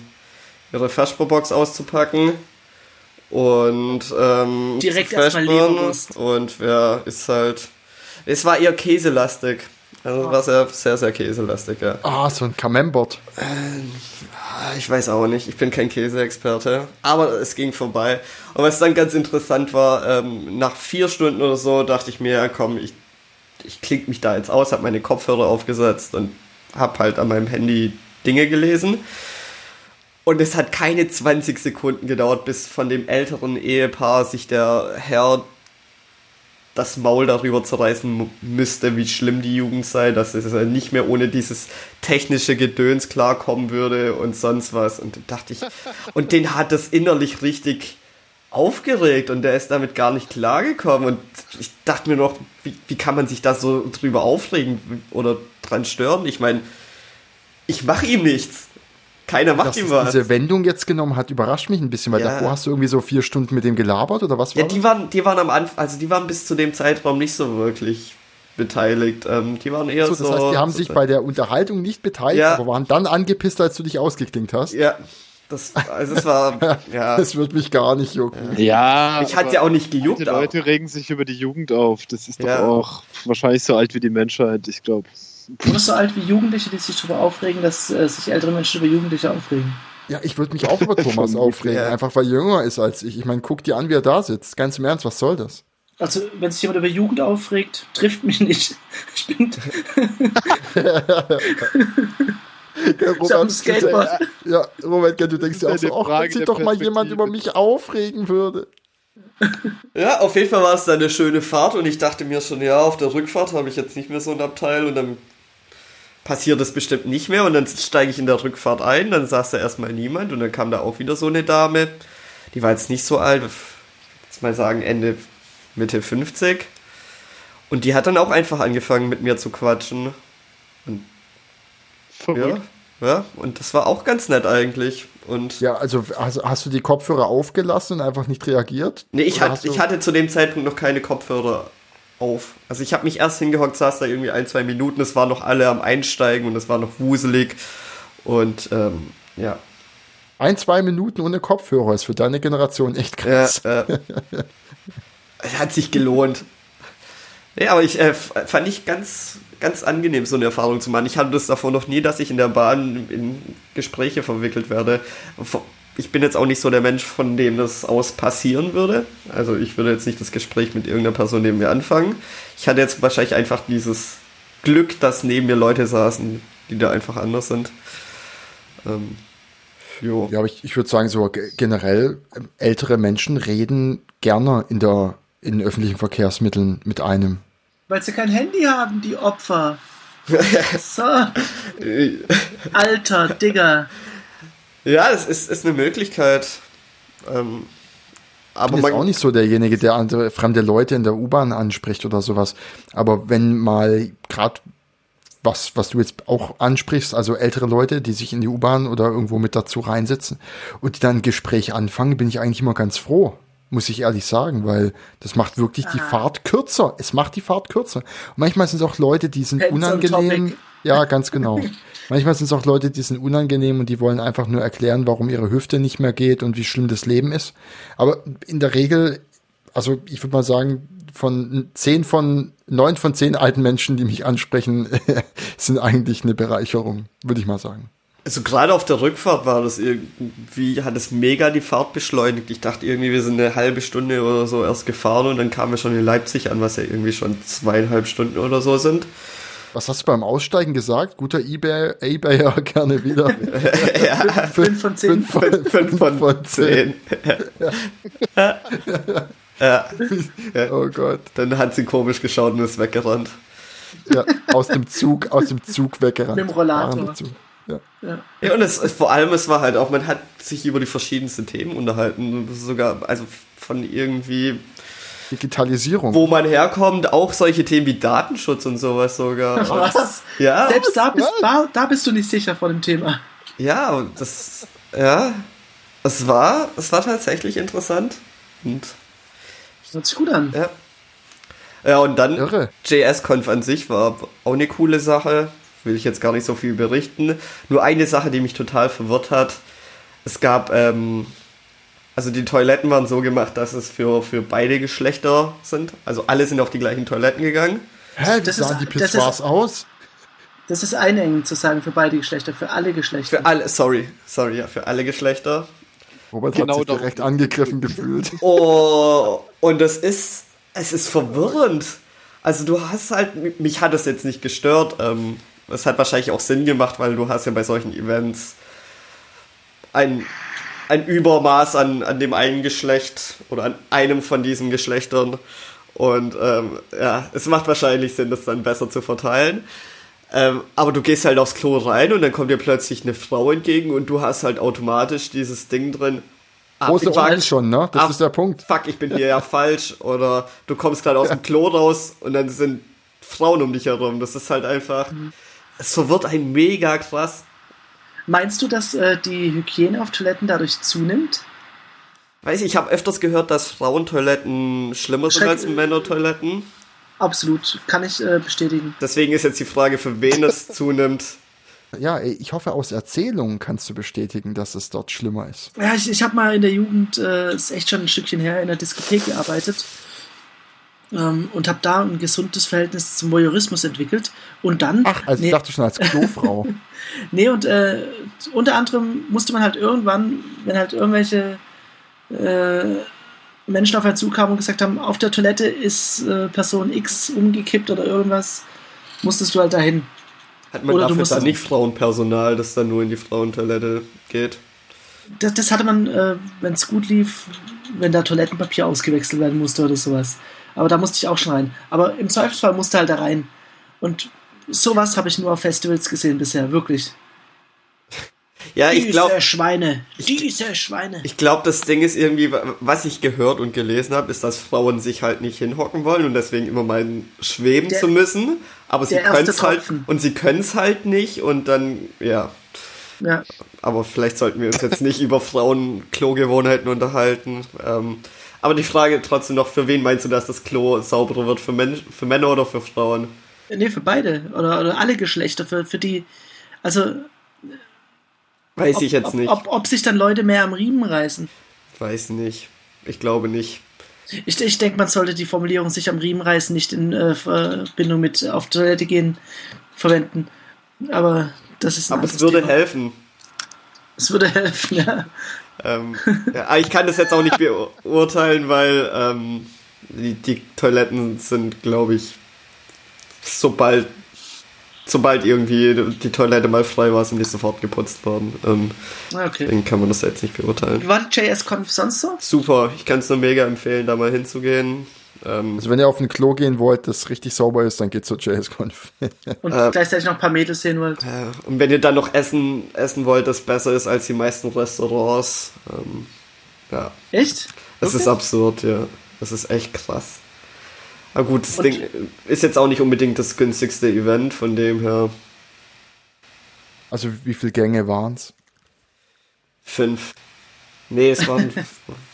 ihre Vesperbox auszupacken und ähm, Direkt erstmal vespern. Leberwurst. Und ja, ist halt. Es war eher käselastig. Also es war sehr, sehr, sehr käselastig, ja. Ah, so ein Camembert. Ich weiß auch nicht, ich bin kein Käseexperte, aber es ging vorbei. Und was dann ganz interessant war, ähm, nach vier Stunden oder so dachte ich mir, ja komm, ich, ich klinge mich da jetzt aus, habe meine Kopfhörer aufgesetzt und habe halt an meinem Handy Dinge gelesen. Und es hat keine 20 Sekunden gedauert, bis von dem älteren Ehepaar sich der Herr das Maul darüber zerreißen müsste, wie schlimm die Jugend sei, dass es nicht mehr ohne dieses technische Gedöns klarkommen würde und sonst was. Und dachte ich, und den hat das innerlich richtig aufgeregt und der ist damit gar nicht klargekommen. Und ich dachte mir noch, wie, wie kann man sich da so drüber aufregen oder dran stören? Ich meine, ich mache ihm nichts. Keiner macht Dass ihm was. diese Wendung jetzt genommen hat, überrascht mich ein bisschen, weil Ja. davor hast du irgendwie so vier Stunden mit dem gelabert oder was war Ja, die waren, die waren am Anfang, also die waren bis zu dem Zeitraum nicht so wirklich beteiligt. Ähm, die waren eher das? so. So, das heißt, die haben so, sich bei der Unterhaltung nicht beteiligt, Ja. aber waren dann angepisst, als du dich ausgeklinkt hast. Ja, das, also es war, ja. Das wird mich gar nicht jucken. Ja. Mich hat aber ja auch nicht Die gejuckt. aber- Leute regen sich über die Jugend auf. Das ist Ja. doch auch wahrscheinlich so alt wie die Menschheit, ich glaube. Du bist so alt wie Jugendliche, die sich darüber aufregen, dass äh, sich ältere Menschen über Jugendliche aufregen. Ja, ich würde mich auch über Thomas aufregen, Ja. einfach weil er jünger ist als ich. Ich meine, guck dir an, wie er da sitzt. Ganz im Ernst, was soll das? Also, wenn sich jemand über Jugend aufregt, trifft mich nicht. Ich bin Ja, ich hab ein Skateboard. Ja, Robert, du denkst ja auch so, ach, wenn sich doch mal jemand über mich aufregen würde. Ja, auf jeden Fall war es dann eine schöne Fahrt und ich dachte mir schon, ja, auf der Rückfahrt habe ich jetzt nicht mehr so ein Abteil und dann passiert das bestimmt nicht mehr. Und dann steige ich in der Rückfahrt ein, dann saß da erstmal niemand. Und dann kam da auch wieder so eine Dame, die war jetzt nicht so alt, jetzt mal sagen Ende, Mitte 50 und die hat dann auch einfach angefangen mit mir zu quatschen. Ja, Verrückt. ja, und das war auch ganz nett eigentlich. Und Ja, also hast, hast du die Kopfhörer aufgelassen und einfach nicht reagiert? Nee, ich, hat, ich hatte zu dem Zeitpunkt noch keine Kopfhörer auf. Also ich habe mich erst hingehockt, saß da irgendwie ein, zwei Minuten, es waren noch alle am Einsteigen und es war noch wuselig. Und ähm, ja. Ein, zwei Minuten ohne Kopfhörer ist für deine Generation echt krass. äh, es hat sich gelohnt. Ja, aber ich äh, fand ich ganz, ganz angenehm, so eine Erfahrung zu machen. Ich hatte das davor noch nie, dass ich in der Bahn in Gespräche verwickelt werde. Ich bin jetzt auch nicht so der Mensch, von dem das aus passieren würde. Also ich würde jetzt nicht das Gespräch mit irgendeiner Person neben mir anfangen. Ich hatte jetzt wahrscheinlich einfach dieses Glück, dass neben mir Leute saßen, die da einfach anders sind. Ähm, jo. Ja, aber ich, ich würde sagen, so ge- generell ähm, ältere Menschen reden gerne in der in öffentlichen Verkehrsmitteln mit einem. Weil sie kein Handy haben, die Opfer. So, Alter, Digga. Ja, es ist, ist eine Möglichkeit. Ähm, Ich aber bin jetzt man, auch nicht so derjenige, der andere fremde Leute in der U-Bahn anspricht oder sowas. Aber wenn mal gerade was, was du jetzt auch ansprichst, also ältere Leute, die sich in die U-Bahn oder irgendwo mit dazu reinsetzen und die dann ein Gespräch anfangen, bin ich eigentlich immer ganz froh, muss ich ehrlich sagen, weil das macht wirklich die Fahrt kürzer. Es macht die Fahrt kürzer. Und manchmal sind es auch Leute, die sind on unangenehm. Ja, ganz genau. Manchmal sind es auch Leute, die sind unangenehm und die wollen einfach nur erklären, warum ihre Hüfte nicht mehr geht und wie schlimm das Leben ist. Aber in der Regel, also ich würde mal sagen, von zehn von neun von zehn alten Menschen, die mich ansprechen, sind eigentlich eine Bereicherung, würde ich mal sagen. also gerade auf der Rückfahrt war das irgendwie, hat es mega die Fahrt beschleunigt. Ich dachte irgendwie, wir sind eine halbe Stunde oder so erst gefahren und dann kamen wir schon in Leipzig an, was ja irgendwie schon zweieinhalb Stunden oder so sind. Was hast du beim Aussteigen gesagt? Guter eBay, eBayer gerne wieder. Fünf von zehn. Fünf von, Fünf von zehn. ja, Oh Gott. dann hat sie komisch geschaut und ist weggerannt. Ja, aus dem Zug, aus dem Zug weggerannt. Mit dem Rollator. Zug. Ja. Ja, und es, vor allem, es war halt auch, man hat sich über die verschiedensten Themen unterhalten. Sogar, also von irgendwie, Digitalisierung. wo man herkommt, auch solche Themen wie Datenschutz und sowas sogar. Was? Ja, Selbst da bist, da, da bist du nicht sicher vor dem Thema. ja, und das, ja, es war, es war tatsächlich interessant. Und, Hört sich gut an. ja. Ja, und dann Irre. JS-Conf an sich war auch eine coole Sache. Will ich jetzt gar nicht so viel berichten. Nur eine Sache, die mich total verwirrt hat. Es gab, ähm, also die Toiletten waren so gemacht, dass es für, für beide Geschlechter sind. Also alle sind auf die gleichen Toiletten gegangen. Hä, wie Das sahen ist- die das Pissoirs aus? Das ist einengend zu sagen für beide Geschlechter, für alle Geschlechter. Für alle, sorry, sorry, ja, für alle Geschlechter. Robert Genau hat sich direkt angegriffen gefühlt. Oh, und es ist, es ist verwirrend. Also du hast halt, mich hat es jetzt nicht gestört. Ähm, es hat wahrscheinlich auch Sinn gemacht, weil du hast ja bei solchen Events ein, ein Übermaß an, an dem einen Geschlecht oder an einem von diesen Geschlechtern. Und ähm, ja, es macht wahrscheinlich Sinn, das dann besser zu verteilen. Ähm, aber du gehst halt aufs Klo rein und dann kommt dir plötzlich eine Frau entgegen und du hast halt automatisch dieses Ding drin. Ah, Große Ohren schon, ne? Das Ah, ist der Punkt. Fuck, ich bin hier ja falsch. Oder du kommst gerade aus dem Klo raus und dann sind Frauen um dich herum. Das ist halt einfach. Es verwirrt einen mega krass. Meinst du, dass äh, die Hygiene auf Toiletten dadurch zunimmt? Weiß ich, ich habe öfters gehört, dass Frauentoiletten schlimmer sind Schreck- als Männertoiletten. Absolut, kann ich äh, bestätigen. Deswegen ist jetzt die Frage, für wen es zunimmt. Ja, ich hoffe, aus Erzählungen kannst du bestätigen, dass es dort schlimmer ist. Ja, ich, ich habe mal in der Jugend, äh, ist echt schon ein Stückchen her, in der Diskothek gearbeitet ähm, und habe da ein gesundes Verhältnis zum Voyeurismus entwickelt. Und dann, Ach, also nee, ich dachte schon als Klofrau. nee, und äh, unter anderem musste man halt irgendwann, wenn halt irgendwelche äh, Menschen auf einen zukamen und gesagt haben, auf der Toilette ist äh, Person X umgekippt oder irgendwas, musstest du halt dahin. Hat man Oder du dafür musst dann nicht Frauenpersonal, das dann nur in die Frauentoilette geht? Das, das hatte man, äh, wenn es gut lief, wenn da Toilettenpapier ausgewechselt werden musste oder sowas. Aber da musste ich auch schon rein. Aber im Zweifelsfall musste halt da rein. Und sowas habe ich nur auf Festivals gesehen bisher, wirklich. Ja, ich Diese glaube, Schweine. Diese Schweine. Ich glaube, das Ding ist irgendwie, was ich gehört und gelesen habe, ist, dass Frauen sich halt nicht hinhocken wollen und deswegen immer meinen, schweben Der- zu müssen. Aber sie können es halt und sie können es halt nicht und dann, ja. Ja. Aber vielleicht sollten wir uns jetzt nicht über Frauen-Klogewohnheiten unterhalten. Ähm, aber die Frage trotzdem noch, für wen meinst du, dass das Klo sauberer wird? Für, Men für Männer oder für Frauen? Nee, für beide. Oder, oder alle Geschlechter. Für, für die. Also, Weiß ob, ich jetzt ob, nicht. Ob, ob sich dann Leute mehr am Riemen reißen. Weiß nicht. Ich glaube nicht. Ich, ich denke, man sollte die Formulierung sich am Riemen reißen nicht in äh, Verbindung mit auf Toilette gehen verwenden. Aber das ist Aber es würde Thema. helfen. Es würde helfen, ja. Ähm, ja, ich kann das jetzt auch nicht beurteilen, weil ähm, die, die Toiletten sind, glaube ich, sobald, sobald irgendwie die Toilette mal frei war, sind die sofort geputzt worden. Ähm, Ah, Okay. deswegen kann man das jetzt nicht beurteilen. Wie war JS-Conf sonst so? Super, ich kann es nur mega empfehlen, da mal hinzugehen. Ähm, Also wenn ihr auf ein Klo gehen wollt, das richtig sauber ist, dann geht zur JS-Conf. Und Äh, gleichzeitig noch ein paar Mädels sehen wollt. äh, und wenn ihr dann noch essen, essen wollt, das besser ist als die meisten Restaurants. Ähm, ja, Echt? das ist Okay. absurd, ja. Das ist echt krass. Aber gut, das Und- Ding ist jetzt auch nicht unbedingt das günstigste Event, von dem her Also wie viele Gänge waren's? fünf. Nee, es waren,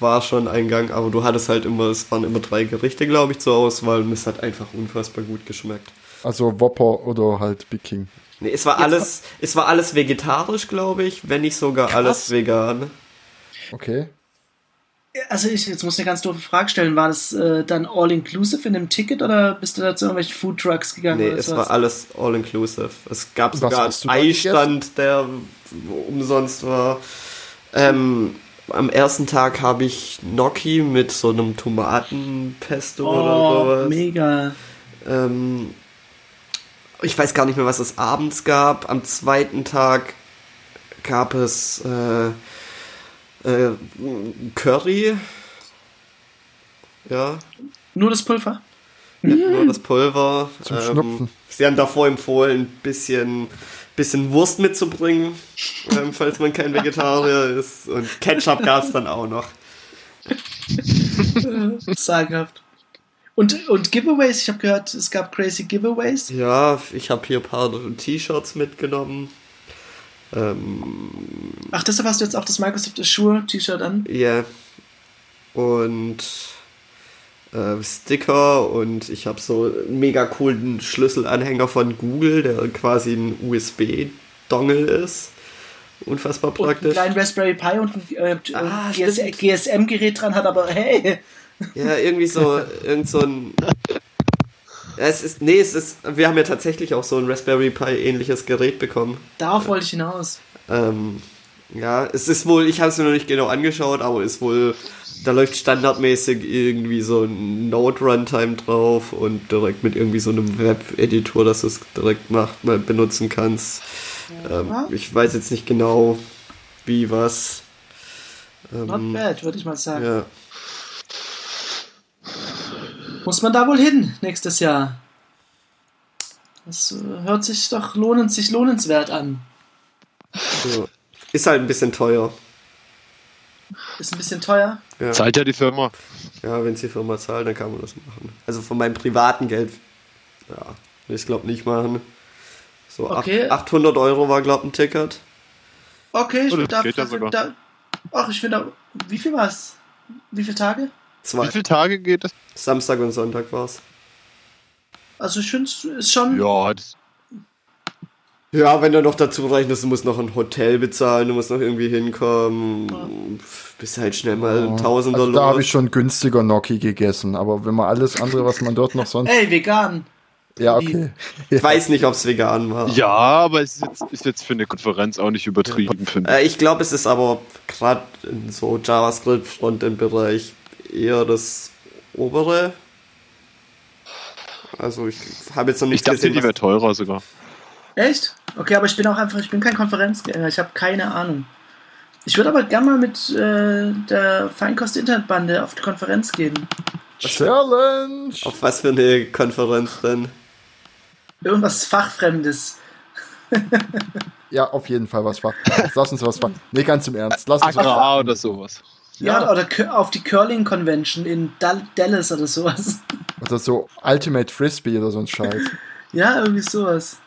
war schon ein Gang, aber du hattest halt immer, es waren immer drei Gerichte, glaube ich, zur Auswahl und es hat einfach unfassbar gut geschmeckt. Also Whopper oder halt Big King. Nee, es war alles, es war alles vegetarisch, glaube ich, wenn nicht sogar alles vegan. Okay. Also ich jetzt muss ich eine ganz doofe Frage stellen. War das äh, dann all-inclusive in dem Ticket oder bist du da zu irgendwelchen Food Trucks gegangen? Nee, oder es sowas? war alles all inclusive. Es gab Was sogar einen Eistand, der umsonst war. Ähm, am ersten Tag habe ich Gnocchi mit so einem Tomatenpesto oder Oh, sowas. mega. Ähm, ich weiß gar nicht mehr, was es abends gab. Am zweiten Tag gab es äh, äh, Curry. Ja, Nur das Pulver? ja, nur das Pulver. Zum Schnupfen. Sie haben davor empfohlen, ein bisschen, bisschen Wurst mitzubringen, ähm, falls man kein Vegetarier ist. Und Ketchup gab es dann auch noch. Sagenhaft. Und, und Giveaways, ich habe gehört, es gab crazy Giveaways. Ja, ich habe hier ein paar T-Shirts mitgenommen. Ähm, Ach, deshalb hast du jetzt auch das Microsoft Azure T-Shirt an. Ja. Und äh, Sticker und ich habe so einen mega coolen Schlüsselanhänger von Google, der quasi ein USB-Dongle ist. Unfassbar Und einen praktisch. kleinen Raspberry Pi und ein äh, Ah, GS. GSM-Gerät dran hat, aber hey, Ja, irgendwie so, irgend so ein. Es ist, nee, es ist, wir haben ja tatsächlich auch so ein Raspberry Pi ähnliches Gerät bekommen. Darauf wollte ich hinaus. Ähm, ja, es ist wohl, ich habe es mir noch nicht genau angeschaut, aber ist wohl, da läuft standardmäßig irgendwie so ein Node Runtime drauf und direkt mit irgendwie so einem Web-Editor, dass du es direkt macht, mal benutzen kannst. Ähm, ich weiß jetzt nicht genau, wie was. Not Ähm, bad, würde ich mal sagen. ja. Muss man da wohl hin nächstes Jahr? Das äh, hört sich doch lohnend, sich lohnenswert an. ja. Ist halt ein bisschen teuer. Ist ein bisschen teuer. Ja, Zahlt ja die Firma. ja wenn es die Firma zahlt, dann kann man das machen. Also von meinem privaten Geld, ja, will ich glaube nicht machen. So ach- Okay. 800 Euro war glaube ein Ticket. Okay, ich Oh, da, geht ja sogar. da. Ach, ich finde, wie viel war's? Wie viele Tage? Zwei. Wie viele Tage geht das? Samstag und Sonntag war's. Also ich finde es ist schon. Ja, das, Ja, wenn du noch dazu rechnest, du musst noch ein Hotel bezahlen, du musst noch irgendwie hinkommen, bist halt schnell mal Tausender Also da habe ich schon günstiger Gnocchi gegessen, aber wenn man alles andere, was man dort noch sonst. Ey, vegan. Ja, okay. Ich weiß nicht, ob es vegan war. ja, aber es ist jetzt, ist jetzt für eine Konferenz auch nicht übertrieben, finde ich. Äh, ich glaube, es ist aber gerade in so JavaScript-Frontend-Bereich eher das obere. Also ich habe jetzt noch Ich nicht dachte, gesehen, die was- wäre teurer sogar. Echt? Okay, aber ich bin auch einfach, ich bin kein Konferenzgänger, ich habe keine Ahnung. Ich würde aber gerne mal mit äh, der Feinkost-Internetbande auf die Konferenz gehen. Challenge! auf was für eine Konferenz denn? Irgendwas Fachfremdes. Ja, auf jeden Fall was war. Lass uns was machen. Nee, ganz im Ernst. Lass uns was Agrar oder sowas. Ja, Ja. oder auf die Curling Convention in Dal Dallas oder sowas. Oder so Ultimate Frisbee oder so ein Scheiß. Ja, irgendwie sowas.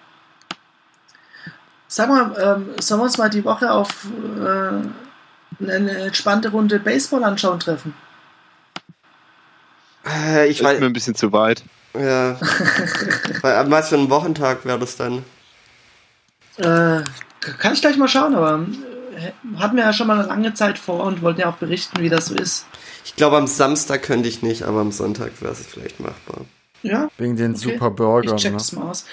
Sag mal, ähm, sollen wir uns mal die Woche auf äh, eine entspannte Runde Baseball anschauen treffen? Äh, ich Das ist mir ein bisschen zu weit. ja. Weil, was für ein Wochentag wäre das dann? Äh, kann ich gleich mal schauen, aber äh, hatten wir ja schon mal eine lange Zeit vor und wollten ja auch berichten, wie das so ist. Ich glaube, am Samstag könnte ich nicht, aber am Sonntag wäre es vielleicht machbar. Ja, Wegen den Okay. super Burgern. ich check Ne? das mal aus.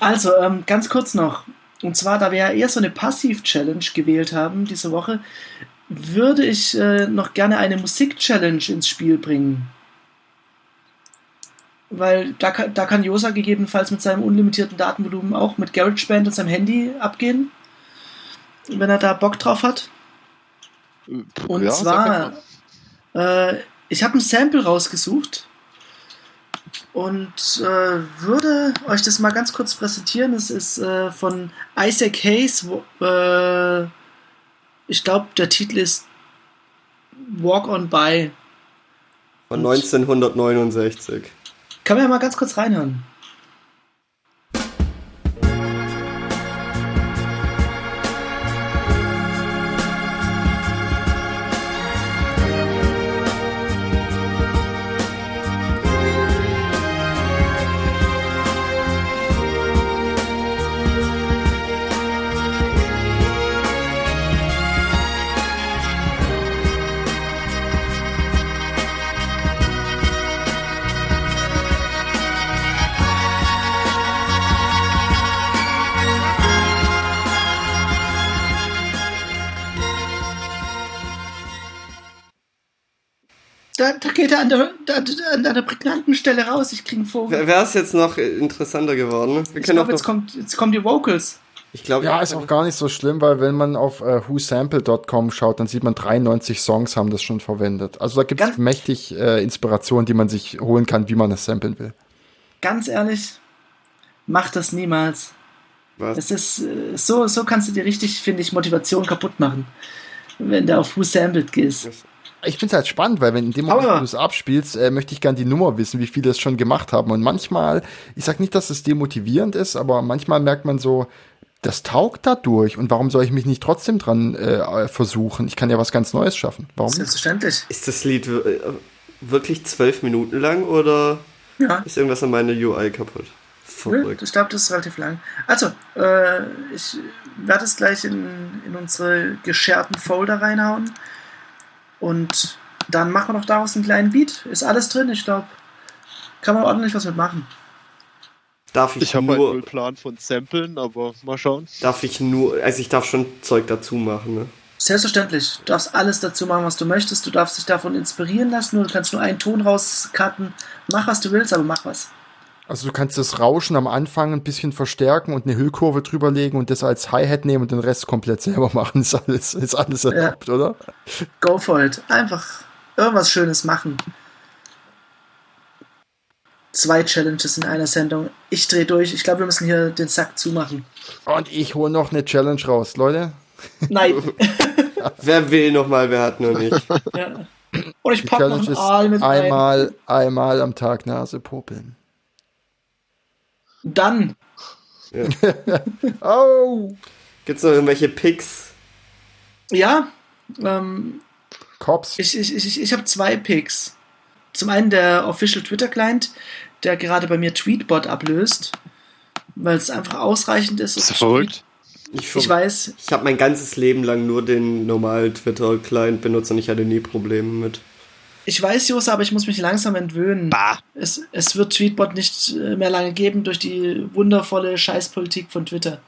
Also, ähm, ganz kurz noch. Und zwar, da wir ja eher so eine Passiv-Challenge gewählt haben diese Woche, würde ich äh, noch gerne eine Musik-Challenge ins Spiel bringen. Weil da kann, da kann Josa gegebenenfalls mit seinem unlimitierten Datenvolumen auch mit GarageBand und seinem Handy abgehen, wenn er da Bock drauf hat. Und Ja, zwar, äh, ich habe ein Sample rausgesucht und äh, würde euch das mal ganz kurz präsentieren. Es ist äh, von Isaac Hayes. Wo, äh, ich glaube, der Titel ist Walk on By. Von 1969. Kann man ja mal ganz kurz reinhören. Da, da geht er an der, an der prägnanten Stelle raus. Ich kriege einen Vogel. Wäre es jetzt noch interessanter geworden? Wir Ich glaube, jetzt, kommt, jetzt kommen die Vocals. ich glaube, Ja, ist auch gar nicht so schlimm, weil wenn man auf äh, whosample.com schaut, dann sieht man 93 Songs haben das schon verwendet. Also da gibt es mächtig äh, Inspirationen, die man sich holen kann, wie man das samplen will. Ganz ehrlich, mach das niemals. was? Es ist äh, so, so kannst du dir richtig, finde ich, Motivation kaputt machen, wenn du auf Who Sampled gehst. Ich finde es halt spannend, weil wenn in dem Moment, wo du es abspielst, äh, möchte ich gern die Nummer wissen, wie viele es schon gemacht haben. Und manchmal, ich sag nicht, dass es demotivierend ist, aber manchmal merkt man so, das taugt dadurch. Und warum soll ich mich nicht trotzdem dran äh, versuchen? Ich kann ja was ganz Neues schaffen. Warum nicht? Selbstverständlich. Ist das Lied äh, wirklich zwölf Minuten lang oder Ja. ist irgendwas an meiner UI kaputt? Verrückt. Ich glaube, das ist relativ lang. Also, äh, ich werde es gleich in, in unsere gescherten Folder reinhauen. Und dann machen wir noch daraus einen kleinen Beat. Ist alles drin, ich glaube. Kann man ordentlich was mitmachen. darf ich, Ich habe halt nur, null Plan von Samplen, aber mal schauen. darf ich nur, also ich darf schon Zeug dazu machen, ne? Selbstverständlich. Du darfst alles dazu machen, was du möchtest. Du darfst dich davon inspirieren lassen. Du kannst nur einen Ton rauscutten. Mach, was du willst, aber mach was. Also du kannst das Rauschen am Anfang ein bisschen verstärken und eine Hüllkurve drüberlegen und das als Hi-Hat nehmen und den Rest komplett selber machen. Ist alles, ist alles erlaubt, oder? Go for it. Einfach irgendwas Schönes machen. Zwei Challenges in einer Sendung. Ich drehe durch. Ich glaube, wir müssen hier den Sack zumachen. Und ich hole noch eine Challenge raus, Leute. Nein. Wer will noch mal, wer hat noch nicht. ja. Und ich Die pack noch Challenge einen ist Aal mit rein. einmal, einmal am Tag Nase popeln. Dann. Oh! Gibt's noch irgendwelche Picks? Ja. Ähm, Cops. Ich, ich, ich, ich habe zwei Picks. Zum einen der Official Twitter Client, der gerade bei mir Tweetbot ablöst, weil es einfach ausreichend ist. Ist verrückt? tweeten. Ich weiß. Ich habe mein ganzes Leben lang nur den normalen Twitter-Client benutzt und ich hatte nie Probleme mit. Ich weiß, Josa, aber ich muss mich langsam entwöhnen. Bah. Es, es wird Tweetbot nicht mehr lange geben durch die wundervolle Scheißpolitik von Twitter.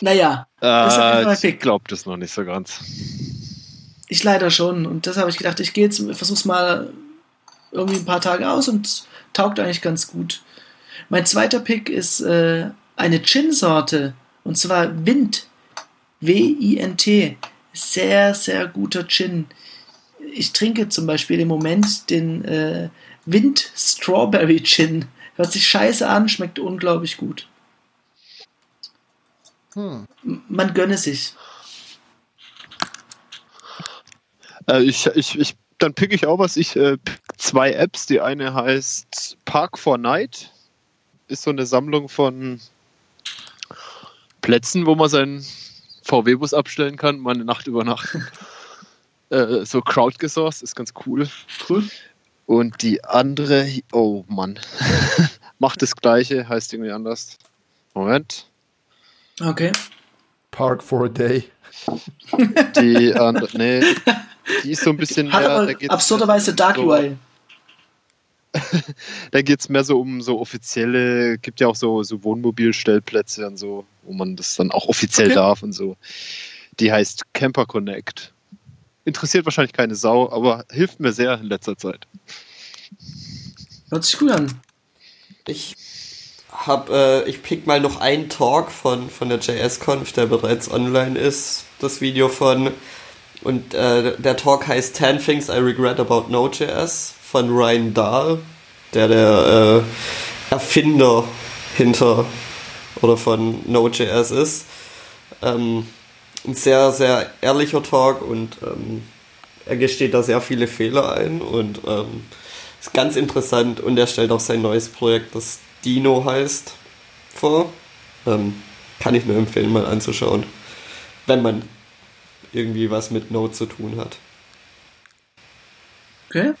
Naja, Äh, ich glaube das noch nicht so ganz. Ich leider schon. Und das habe ich gedacht, ich gehe jetzt, versuch's mal irgendwie ein paar Tage aus und taugt eigentlich ganz gut. Mein zweiter Pick ist äh, eine Gin-Sorte. Und zwar Wind. W-I-N-T. Sehr, sehr guter Gin. Ich trinke zum Beispiel im Moment den äh, Wind Strawberry Gin. Hört sich scheiße an, schmeckt unglaublich gut. Hm. Man gönne sich. Äh, ich, ich, ich, dann pick ich auch was. Ich äh, pick zwei Apps. Die eine heißt Park for Night. Ist so eine Sammlung von Plätzen, wo man seinen VW-Bus abstellen kann, mal eine Nacht übernachten. äh, so crowdgesourced, ist ganz cool. Cool. Und die andere, oh Mann, macht das gleiche, heißt irgendwie anders. Moment. Okay. Park for a Day. Die andere, nee, die ist so ein bisschen Hat mehr, da aber geht's- absurderweise Dark so- UI. Da geht es mehr so um so offizielle, gibt ja auch so, so Wohnmobilstellplätze und so, wo man das dann auch offiziell Okay. darf und so. Die heißt Camper Connect. Interessiert wahrscheinlich keine Sau, aber hilft mir sehr in letzter Zeit. Hört sich gut an. Ich hab, äh, ich pick mal noch einen Talk von, von der JS-Conf, der bereits online ist, das Video von, und äh, der Talk heißt 10 Things I Regret About Node.js von Ryan Dahl, der der äh, Erfinder hinter oder von Node.js ist. Ähm, ein sehr, sehr ehrlicher Talk und ähm, er gesteht da sehr viele Fehler ein und ähm, ist ganz interessant und er stellt auch sein neues Projekt, das Dino heißt, vor. Ähm, kann ich nur empfehlen, mal anzuschauen, wenn man irgendwie was mit Node zu tun hat. Okay.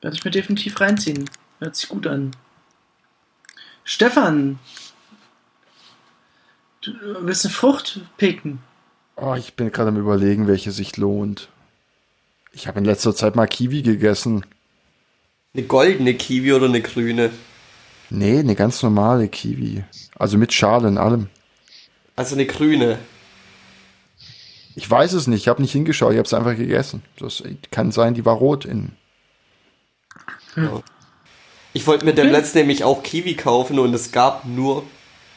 Werde ich mir definitiv reinziehen. Hört sich gut an. Stefan. Du willst eine Frucht picken? Oh, ich bin gerade am überlegen, welche sich lohnt. Ich habe in letzter Zeit mal Kiwi gegessen. Eine goldene Kiwi oder eine grüne? Nee, eine ganz normale Kiwi. Also mit Schale und allem. Also eine grüne. Ich weiß es nicht, ich habe nicht hingeschaut, ich habe es einfach gegessen. Das kann sein, die war rot Ich wollte mir dem Okay. letzten nämlich auch Kiwi kaufen und es gab nur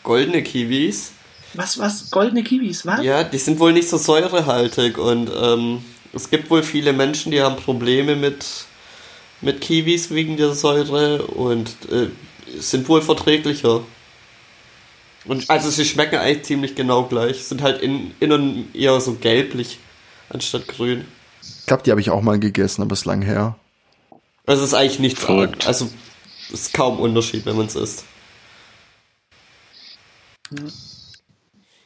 goldene Kiwis. Was, was? Goldene Kiwis, was? Ja, die sind wohl nicht so säurehaltig und ähm, es gibt wohl viele Menschen, die haben Probleme mit, mit Kiwis wegen der Säure und äh, sind wohl verträglicher. Und also sie schmecken eigentlich ziemlich genau gleich, sind halt in, innen eher so gelblich anstatt grün. Ich glaube, die habe ich auch mal gegessen, aber ist lang her. Es ist eigentlich nichts Verrückt. Also es ist kaum Unterschied, wenn man es isst.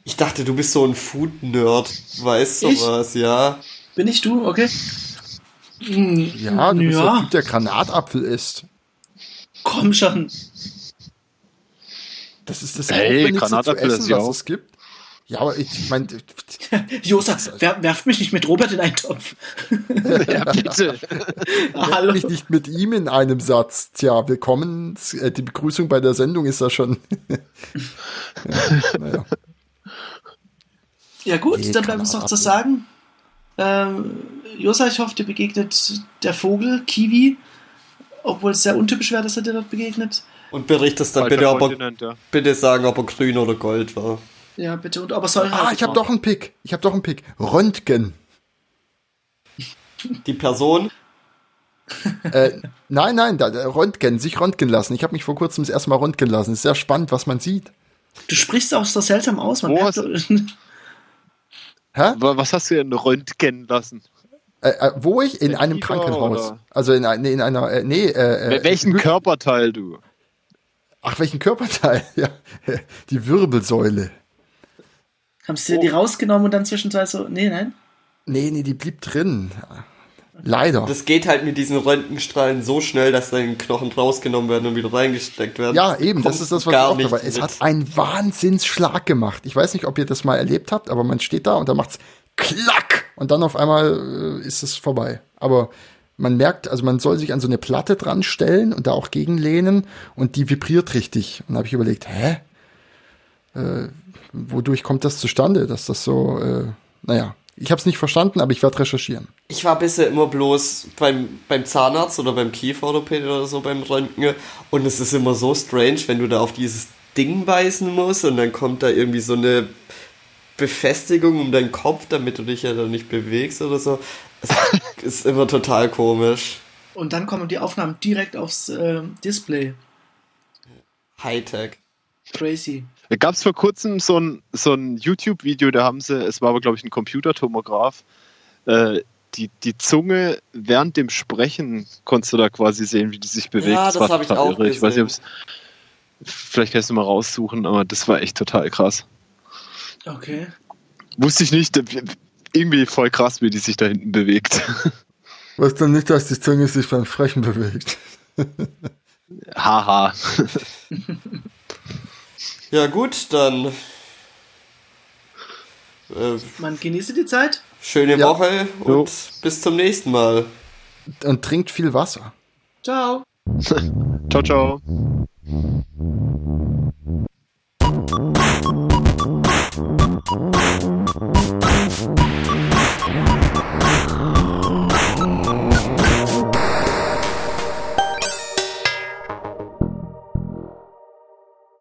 Ich dachte, du bist so ein Food-Nerd, weißt du Ich? was, ja? Bin ich du? Okay. Hm, Ja, du bist der ja. Typ, der Granatapfel isst. komm schon. Das ist das Hey, Aufwendigste Granatapfel zu ist essen, ja was auch- es gibt. Ja, aber ich meine, Josa, wer, werft mich nicht mit Robert in einen Topf. ja, bitte. Hallo. mich nicht mit ihm in einem Satz. Tja, willkommen. Äh, Die Begrüßung bei der Sendung ist da schon. ja, naja. Ja gut, Nee, dann bleibt uns noch zu sagen, ähm, Josa, ich hoffe, dir begegnet der Vogel, Kiwi, obwohl es sehr untypisch wäre, dass er dir dort begegnet. Und berichtest dann bitte, ob er, ja. bitte sagen, ob er grün oder gold war. Ja, bitte. Und aber soll Ah, ich habe doch einen Pick. Ich habe doch einen Pick. Röntgen. Die Person, Äh, nein, nein, da, Röntgen, sich röntgen lassen. Ich habe mich vor kurzem das erste Mal röntgen lassen. Ist sehr spannend, was man sieht. Du sprichst auch so seltsam aus. Man hast- Hä? Wa- Was hast du denn röntgen lassen? Äh, äh, wo ich? In Mit einem Fieber Krankenhaus. oder? Also in, in einer, äh, nee, äh, äh, Welchen Körperteil du? Ach, welchen Körperteil? Ja, die Wirbelsäule. Haben sie dir die rausgenommen und dann zwischenzeitlich so, nee, nein. Nee, nee, die blieb drin. Leider. das geht halt mit diesen Röntgenstrahlen so schnell, dass deine Knochen rausgenommen werden und wieder reingesteckt werden. Ja, eben, das ist das, was ich gar auch nicht dabei. Es hat einen Wahnsinnsschlag gemacht. Ich weiß nicht, ob ihr das mal erlebt habt, aber man steht da und dann macht's klack und dann auf einmal äh, ist es vorbei. Aber man merkt, also man soll sich an so eine Platte dran stellen und da auch gegenlehnen und die vibriert richtig. Und da habe ich überlegt, hä? Äh, wodurch kommt das zustande, dass das so, äh, naja, ich habe es nicht verstanden, aber ich werde recherchieren. Ich war bisher immer bloß beim, beim Zahnarzt oder beim Kieferorthopäden oder so beim Röntgen und es ist immer so strange, wenn du da auf dieses Ding beißen musst und dann kommt da irgendwie so eine Befestigung um deinen Kopf, damit du dich ja dann nicht bewegst oder so. Es ist immer total komisch. Und dann kommen die Aufnahmen direkt aufs äh, Display. Hightech. Crazy. Da gab es vor kurzem so ein, so ein YouTube-Video, da haben sie, es war aber glaube ich ein Computertomograph, äh, die, die Zunge während dem Sprechen konntest du da quasi sehen, wie die sich bewegt. Ja, das war hab ich total auch irre. Ich weiß nicht, gesehen. vielleicht kannst du mal raussuchen, aber das war echt total krass. Okay. Wusste ich nicht, irgendwie voll krass, wie die sich da hinten bewegt. Was dann nicht, dass die Zunge sich beim Sprechen bewegt. Haha. Ja gut, dann äh, Man genieße die Zeit. schöne Ja. Woche und Jo. bis zum nächsten Mal. Und trinkt viel Wasser. Ciao. ciao, ciao.